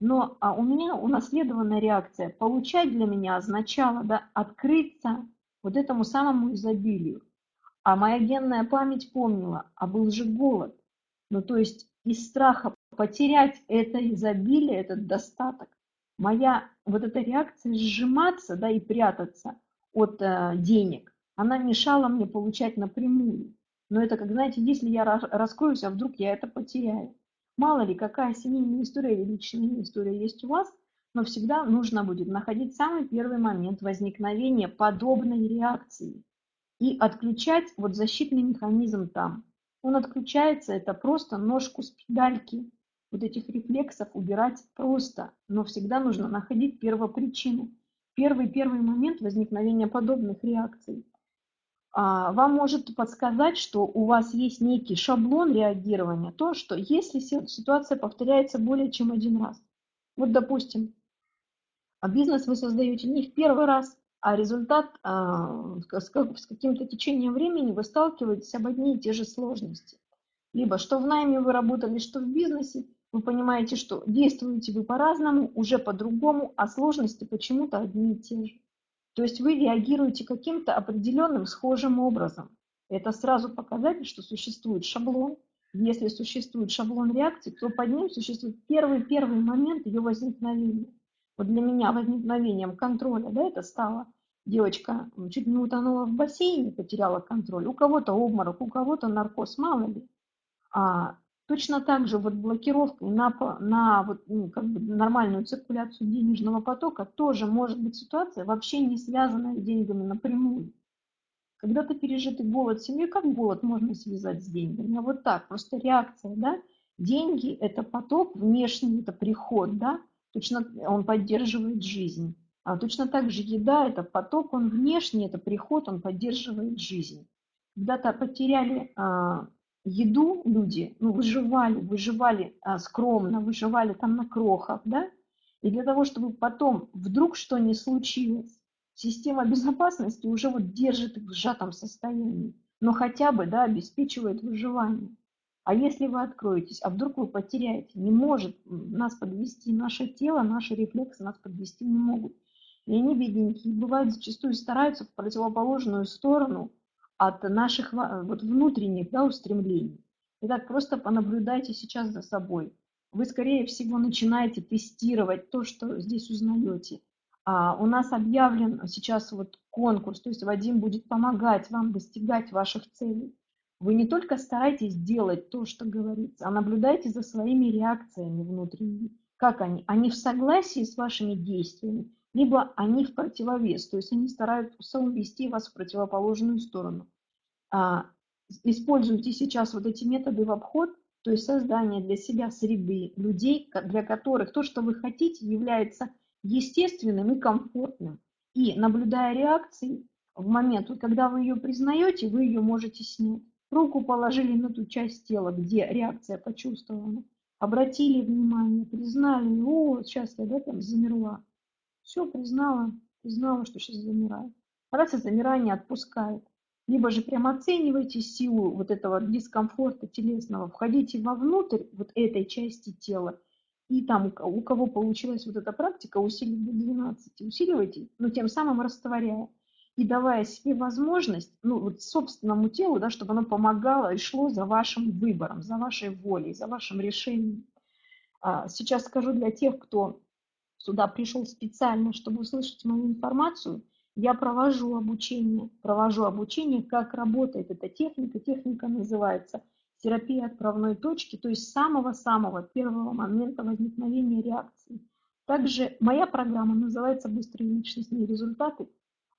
Но а у меня унаследованная реакция. Получать для меня означало да, открыться вот этому самому изобилию. А моя генная память помнила, а был же голод. Ну, то есть из страха потерять это изобилие, этот достаток, моя вот эта реакция сжиматься, да, и прятаться от э, денег, она мешала мне получать напрямую. Но это, как знаете, если я раскроюсь, а вдруг я это потеряю. Мало ли, какая семейная история или личная история есть у вас, но всегда нужно будет находить самый первый момент возникновения подобной реакции и отключать вот защитный механизм там. Он отключается, это просто ножку с педальки. Вот этих рефлексов убирать просто, но всегда нужно находить первопричину. Первый-первый момент возникновения подобных реакций. А, вам может подсказать, что у вас есть некий шаблон реагирования, то, что если ситуация повторяется более чем один раз. Вот, допустим, а бизнес вы создаете не в первый раз, а результат а, с каким-то течением времени вы сталкиваетесь об одни и те же сложности. Либо что в найме вы работали, что в бизнесе, вы понимаете, что действуете вы по-разному, уже по-другому, а сложности почему-то одни и те же. То есть вы реагируете каким-то определенным схожим образом. Это сразу показатель, что существует шаблон. Если существует шаблон реакции, то под ним существует первый-первый момент ее возникновения. Вот для меня возникновением контроля, да, это стало девочка чуть не утонула в бассейне, потеряла контроль. У кого-то обморок, у кого-то наркоз, мало ли. А, точно так же вот блокировкой на, на вот, ну, как бы нормальную циркуляцию денежного потока тоже может быть ситуация, вообще не связанная с деньгами напрямую. Когда-то пережитый голод семьи, как голод можно связать с деньгами? А вот так, просто реакция, да? Деньги – это поток, внешний – это приход, да? точно он поддерживает жизнь. А точно так же еда – это поток, он внешний, это приход, он поддерживает жизнь. Когда-то потеряли а, еду люди, ну, выживали, выживали а, скромно, выживали там на крохах, да, и для того, чтобы потом вдруг что ни случилось, система безопасности уже вот держит их в сжатом состоянии, но хотя бы, да, обеспечивает выживание. А если вы откроетесь, а вдруг вы потеряете, не может нас подвести наше тело, наши рефлексы нас подвести не могут. И они, бедненькие, бывают зачастую стараются в противоположную сторону от наших вот, внутренних да, устремлений. Итак, просто понаблюдайте сейчас за собой. Вы, скорее всего, начинаете тестировать то, что здесь узнаете. А у нас объявлен сейчас вот конкурс, то есть Вадим будет помогать вам достигать ваших целей. Вы не только старайтесь делать то, что говорится, а наблюдайте за своими реакциями внутренними. Как они? Они в согласии с вашими действиями, либо они в противовес, то есть они стараются увести вас в противоположную сторону. А, используйте сейчас вот эти методы в обход, то есть создание для себя среды людей, для которых то, что вы хотите, является естественным и комфортным. И наблюдая реакции, в момент, когда вы ее признаете, вы ее можете снять. Руку положили на ту часть тела, где реакция почувствована. Обратили внимание, признали, о, сейчас я да, там замерла. Все, признала, признала, что сейчас замираю. Раз и замирание отпускает. Либо же прям оценивайте силу вот этого дискомфорта телесного, входите вовнутрь вот этой части тела, и там у кого получилась вот эта практика, усилить до 12, усиливайте, но тем самым растворяя. и давая себе возможность, ну, вот собственному телу, да, чтобы оно помогало и шло за вашим выбором, за вашей волей, за вашим решением. А, сейчас скажу для тех, кто сюда пришел специально, чтобы услышать мою информацию, я провожу обучение, провожу обучение, как работает эта техника. Техника называется терапия отправной точки, то есть самого-самого первого момента возникновения реакции. Также моя программа называется «Быстрые личностные результаты».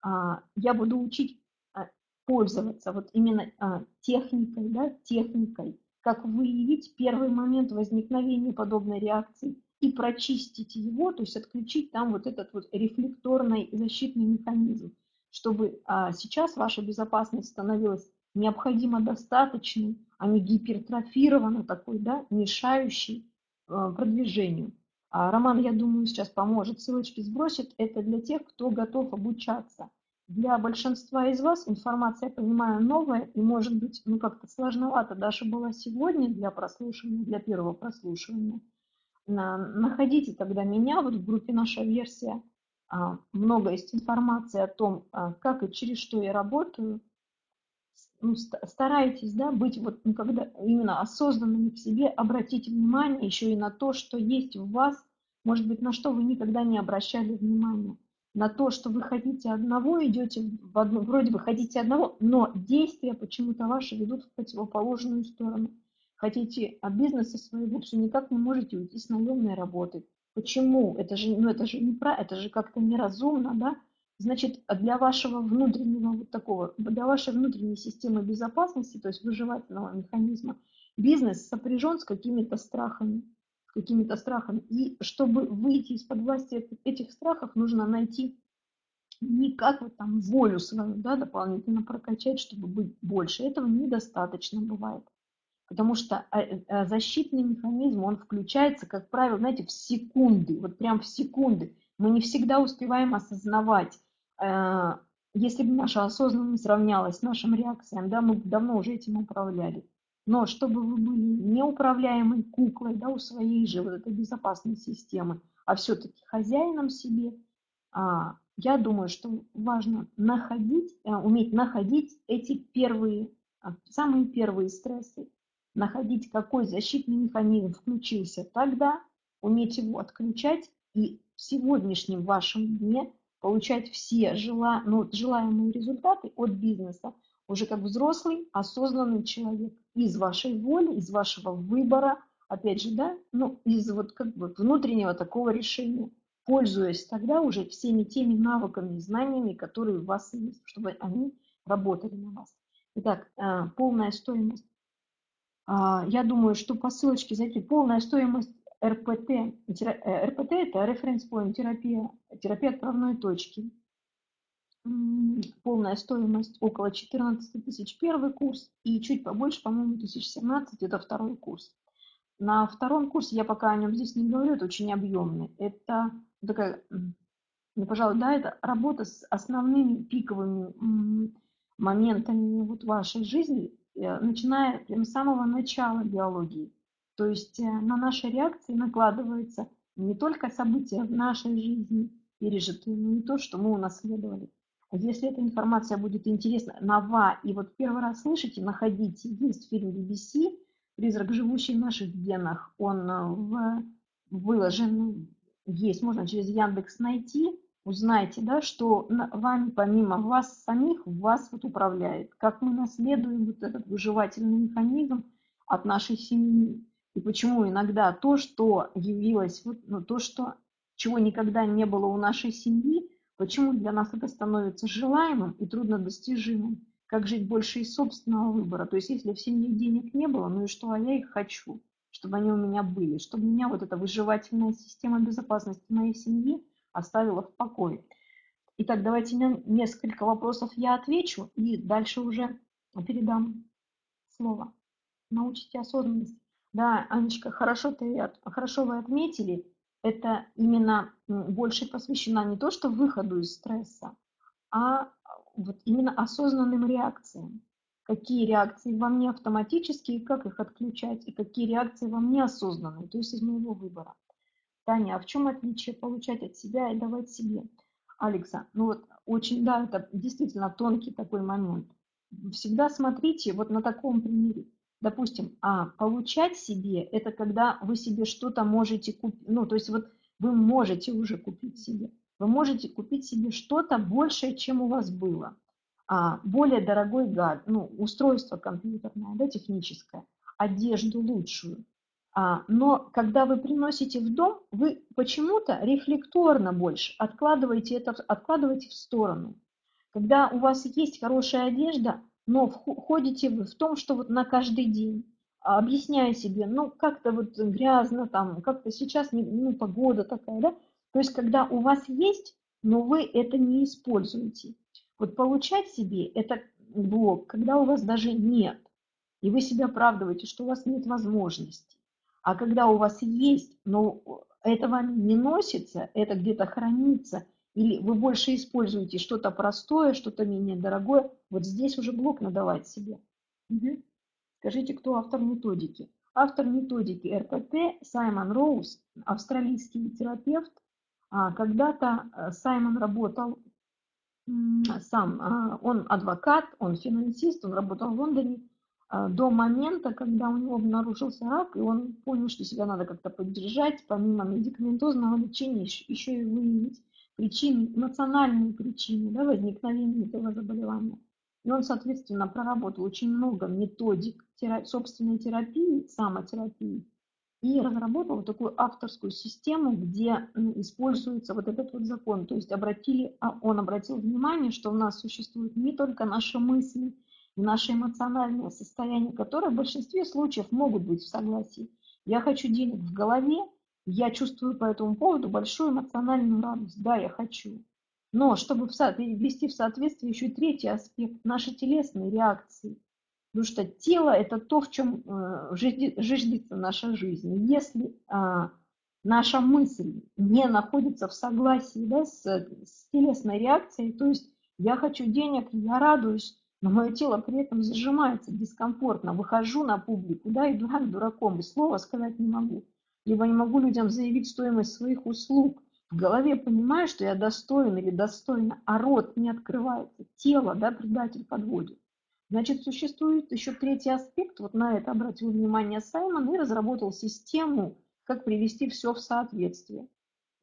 А, я буду учить а, пользоваться вот именно а, техникой, да, техникой, как выявить первый момент возникновения подобной реакции и прочистить его, то есть отключить там вот этот вот рефлекторный защитный механизм, чтобы сейчас ваша безопасность становилась необходимо достаточной, а не гипертрофированной такой, да, мешающей продвижению. Роман, я думаю, сейчас поможет, ссылочки сбросит. Это для тех, кто готов обучаться. Для большинства из вас информация, я понимаю, новая и, может быть, ну как-то сложновато даже была сегодня для прослушивания, для первого прослушивания. Находите тогда меня, вот в группе «Наша версия», а, много есть информации о том, а, как и через что я работаю. Ну, старайтесь да, быть вот ну, когда именно осознанными к себе, обратите внимание еще и на то, что есть в вас, может быть, на что вы никогда не обращали внимания на то, что вы хотите одного, идете в одну, вроде бы хотите одного, но действия почему-то ваши ведут в противоположную сторону. Хотите от бизнеса своего, все никак не можете уйти с наемной работы. Почему? Это же, ну, это же не про, это же как-то неразумно, да? Значит, для вашего внутреннего вот такого, для вашей внутренней системы безопасности, то есть выживательного механизма, бизнес сопряжен с какими-то страхами какими-то страхами. И чтобы выйти из-под власти этих страхов, нужно найти не как вот там волю свою, да, дополнительно прокачать, чтобы быть больше. Этого недостаточно бывает. Потому что а, э, защитный механизм, он включается, как правило, знаете, в секунды, вот прям в секунды. Мы не всегда успеваем осознавать. Э, если бы наша осознанность равнялась нашим реакциям, да, мы бы давно уже этим управляли. Но чтобы вы были неуправляемой куклой да, у своей же вот этой безопасной системы, а все-таки хозяином себе, а, я думаю, что важно находить, а, уметь находить эти первые, а, самые первые стрессы, находить, какой защитный механизм включился тогда, уметь его отключать и в сегодняшнем вашем дне получать все жела, ну, желаемые результаты от бизнеса уже как взрослый, осознанный человек из вашей воли, из вашего выбора, опять же, да, ну, из вот как бы внутреннего такого решения, пользуясь тогда уже всеми теми навыками знаниями, которые у вас есть, чтобы они работали на вас. Итак, э, полная стоимость. А, я думаю, что по ссылочке зайти. Полная стоимость РПТ. Э, РПТ – это референс point терапия, терапия отправной точки полная стоимость около 14 тысяч первый курс и чуть побольше, по-моему, 1017 это второй курс. На втором курсе, я пока о нем здесь не говорю, это очень объемный. Это такая, ну, пожалуй, да, это работа с основными пиковыми моментами вот вашей жизни, начиная прямо с самого начала биологии. То есть э, на наши реакции накладывается не только события в нашей жизни пережитые, но и то, что мы унаследовали. Если эта информация будет интересна, нова, и вот первый раз слышите, находите, есть фильм BBC «Призрак, живущий в наших генах», он э, в, выложен, есть, можно через Яндекс найти, узнайте, да, что вами помимо вас самих, вас вот управляет, как мы наследуем вот этот выживательный механизм от нашей семьи, и почему иногда то, что явилось, вот, ну, то, что, чего никогда не было у нашей семьи, Почему для нас это становится желаемым и труднодостижимым? Как жить больше из собственного выбора? То есть если в семье денег не было, ну и что, а я их хочу, чтобы они у меня были, чтобы меня вот эта выживательная система безопасности моей семьи оставила в покое. Итак, давайте на несколько вопросов я отвечу и дальше уже передам слово. Научите осознанность. Да, Анечка, хорошо, ты, хорошо вы отметили это именно больше посвящена не то, что выходу из стресса, а вот именно осознанным реакциям. Какие реакции во мне автоматические, как их отключать, и какие реакции во мне осознанные, то есть из моего выбора. Таня, а в чем отличие получать от себя и давать себе? Алекса, ну вот очень, да, это действительно тонкий такой момент. Всегда смотрите вот на таком примере. Допустим, а получать себе – это когда вы себе что-то можете купить, ну то есть вот вы можете уже купить себе. Вы можете купить себе что-то большее, чем у вас было. А, более дорогой гад, ну, устройство компьютерное, да, техническое, одежду лучшую. А, но когда вы приносите в дом, вы почему-то рефлекторно больше откладываете это откладываете в сторону. Когда у вас есть хорошая одежда, но входите вы в том, что вот на каждый день, объясняя себе, ну как-то вот грязно там, как-то сейчас ну, погода такая, да, то есть когда у вас есть, но вы это не используете. Вот получать себе это блок, когда у вас даже нет, и вы себя оправдываете, что у вас нет возможности. А когда у вас есть, но это вами не носится, это где-то хранится, или вы больше используете что-то простое, что-то менее дорогое, вот здесь уже блок надавать себе. Угу. Скажите, кто автор методики? Автор методики РПТ Саймон Роуз, австралийский терапевт. А, когда-то э, Саймон работал сам, а, он адвокат, он финансист, он работал в Лондоне, до момента, когда у него обнаружился рак, и он понял, что себя надо как-то поддержать, помимо медикаментозного лечения, еще и выявить причины, эмоциональные причины да, возникновения этого заболевания. И он, соответственно, проработал очень много методик терапии, собственной терапии, самотерапии, и разработал вот такую авторскую систему, где используется вот этот вот закон. То есть обратили, а он обратил внимание, что у нас существуют не только наши мысли, наше эмоциональное состояние, которые в большинстве случаев могут быть в согласии. Я хочу денег в голове, я чувствую по этому поводу большую эмоциональную радость. Да, я хочу. Но чтобы ввести в соответствие еще и третий аспект, наши телесные реакции. Потому что тело – это то, в чем э, жиждется наша жизнь. Если а, наша мысль не находится в согласии да, с, с телесной реакцией, то есть я хочу денег, я радуюсь, но мое тело при этом зажимается дискомфортно. Выхожу на публику, да, и дурак дураком, и слова сказать не могу. Либо не могу людям заявить стоимость своих услуг. В голове понимаю, что я достоин или достойна, а рот не открывается. Тело, да, предатель подводит. Значит, существует еще третий аспект, вот на это обратил внимание Саймон и разработал систему, как привести все в соответствие.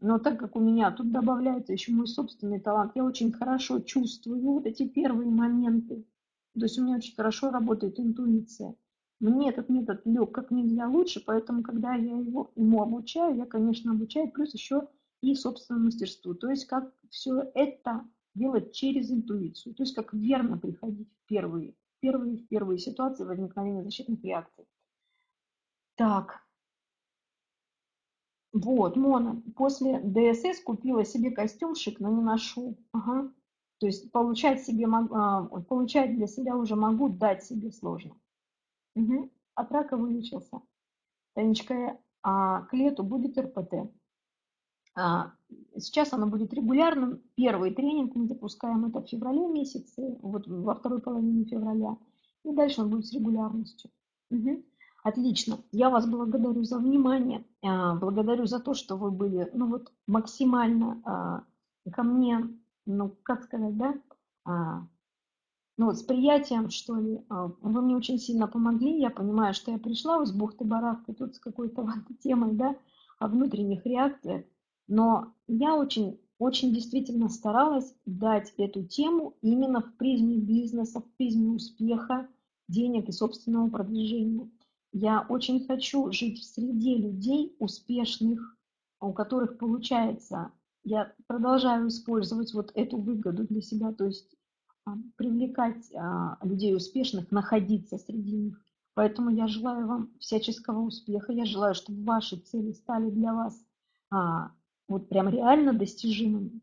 Но так как у меня тут добавляется еще мой собственный талант, я очень хорошо чувствую вот эти первые моменты. То есть у меня очень хорошо работает интуиция. Мне этот метод лег как нельзя лучше, поэтому когда я его, ему обучаю, я, конечно, обучаю, плюс еще и собственному мастерству. То есть как все это делать через интуицию. То есть как верно приходить в первые, первые, в первые ситуации возникновения защитных реакций. Так, вот, Мона, после ДСС купила себе костюм шик, но не ношу. Ага. То есть получать, себе, а, получать для себя уже могу, дать себе сложно. Угу. От рака вылечился. Танечка, а к лету будет РПТ. А, сейчас оно будет регулярным. Первый тренинг мы запускаем это в феврале месяце, вот во второй половине февраля. И дальше он будет с регулярностью. Угу. Отлично. Я вас благодарю за внимание, а, благодарю за то, что вы были ну, вот, максимально а, ко мне, ну, как сказать, да, а, ну, вот, с приятием, что ли. Вы мне очень сильно помогли. Я понимаю, что я пришла с бухты-барахты тут с какой-то темой, да, о внутренних реакциях. Но я очень, очень действительно старалась дать эту тему именно в призме бизнеса, в призме успеха, денег и собственного продвижения. Я очень хочу жить в среде людей успешных, у которых получается. Я продолжаю использовать вот эту выгоду для себя, то есть а, привлекать а, людей успешных, находиться среди них. Поэтому я желаю вам всяческого успеха. Я желаю, чтобы ваши цели стали для вас а, вот прям реально достижимыми.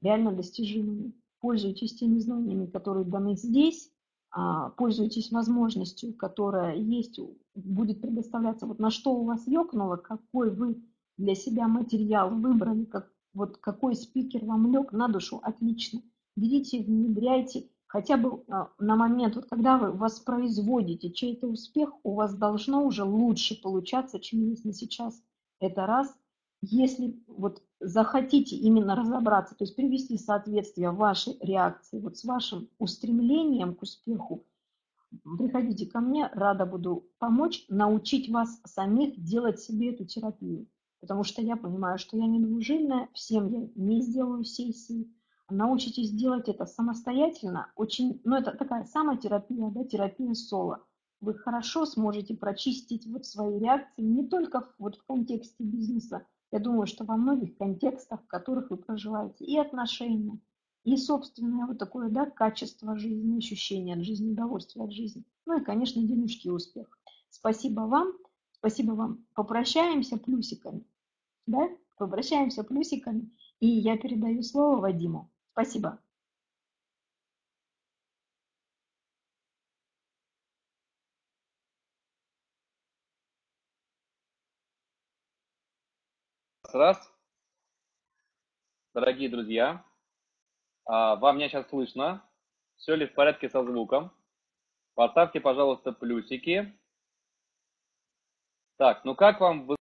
Реально достижимыми. Пользуйтесь теми знаниями, которые даны здесь, а, пользуйтесь возможностью, которая есть, будет предоставляться, вот на что у вас ёкнуло, какой вы для себя материал выбрали, как, вот какой спикер вам лег на душу, отлично. Берите, внедряйте, хотя бы а, на момент, вот когда вы воспроизводите чей-то успех, у вас должно уже лучше получаться, чем есть на сейчас. Это раз. Если вот захотите именно разобраться, то есть привести соответствие вашей реакции вот с вашим устремлением к успеху, приходите ко мне, рада буду помочь, научить вас самих делать себе эту терапию. Потому что я понимаю, что я не двужильная, всем я не сделаю сессии. Научитесь делать это самостоятельно, очень, ну это такая самотерапия, да, терапия соло. Вы хорошо сможете прочистить вот свои реакции не только вот в контексте бизнеса, я думаю, что во многих контекстах, в которых вы проживаете, и отношения, и собственное вот такое, да, качество жизни, ощущение от жизни, удовольствие от жизни. Ну и, конечно, денежки успех. Спасибо вам, спасибо вам. Попрощаемся плюсиками, да, попрощаемся плюсиками, и я передаю слово Вадиму. Спасибо. Раз. Дорогие друзья, вам меня сейчас слышно? Все ли в порядке со звуком? Поставьте, пожалуйста, плюсики. Так, ну как вам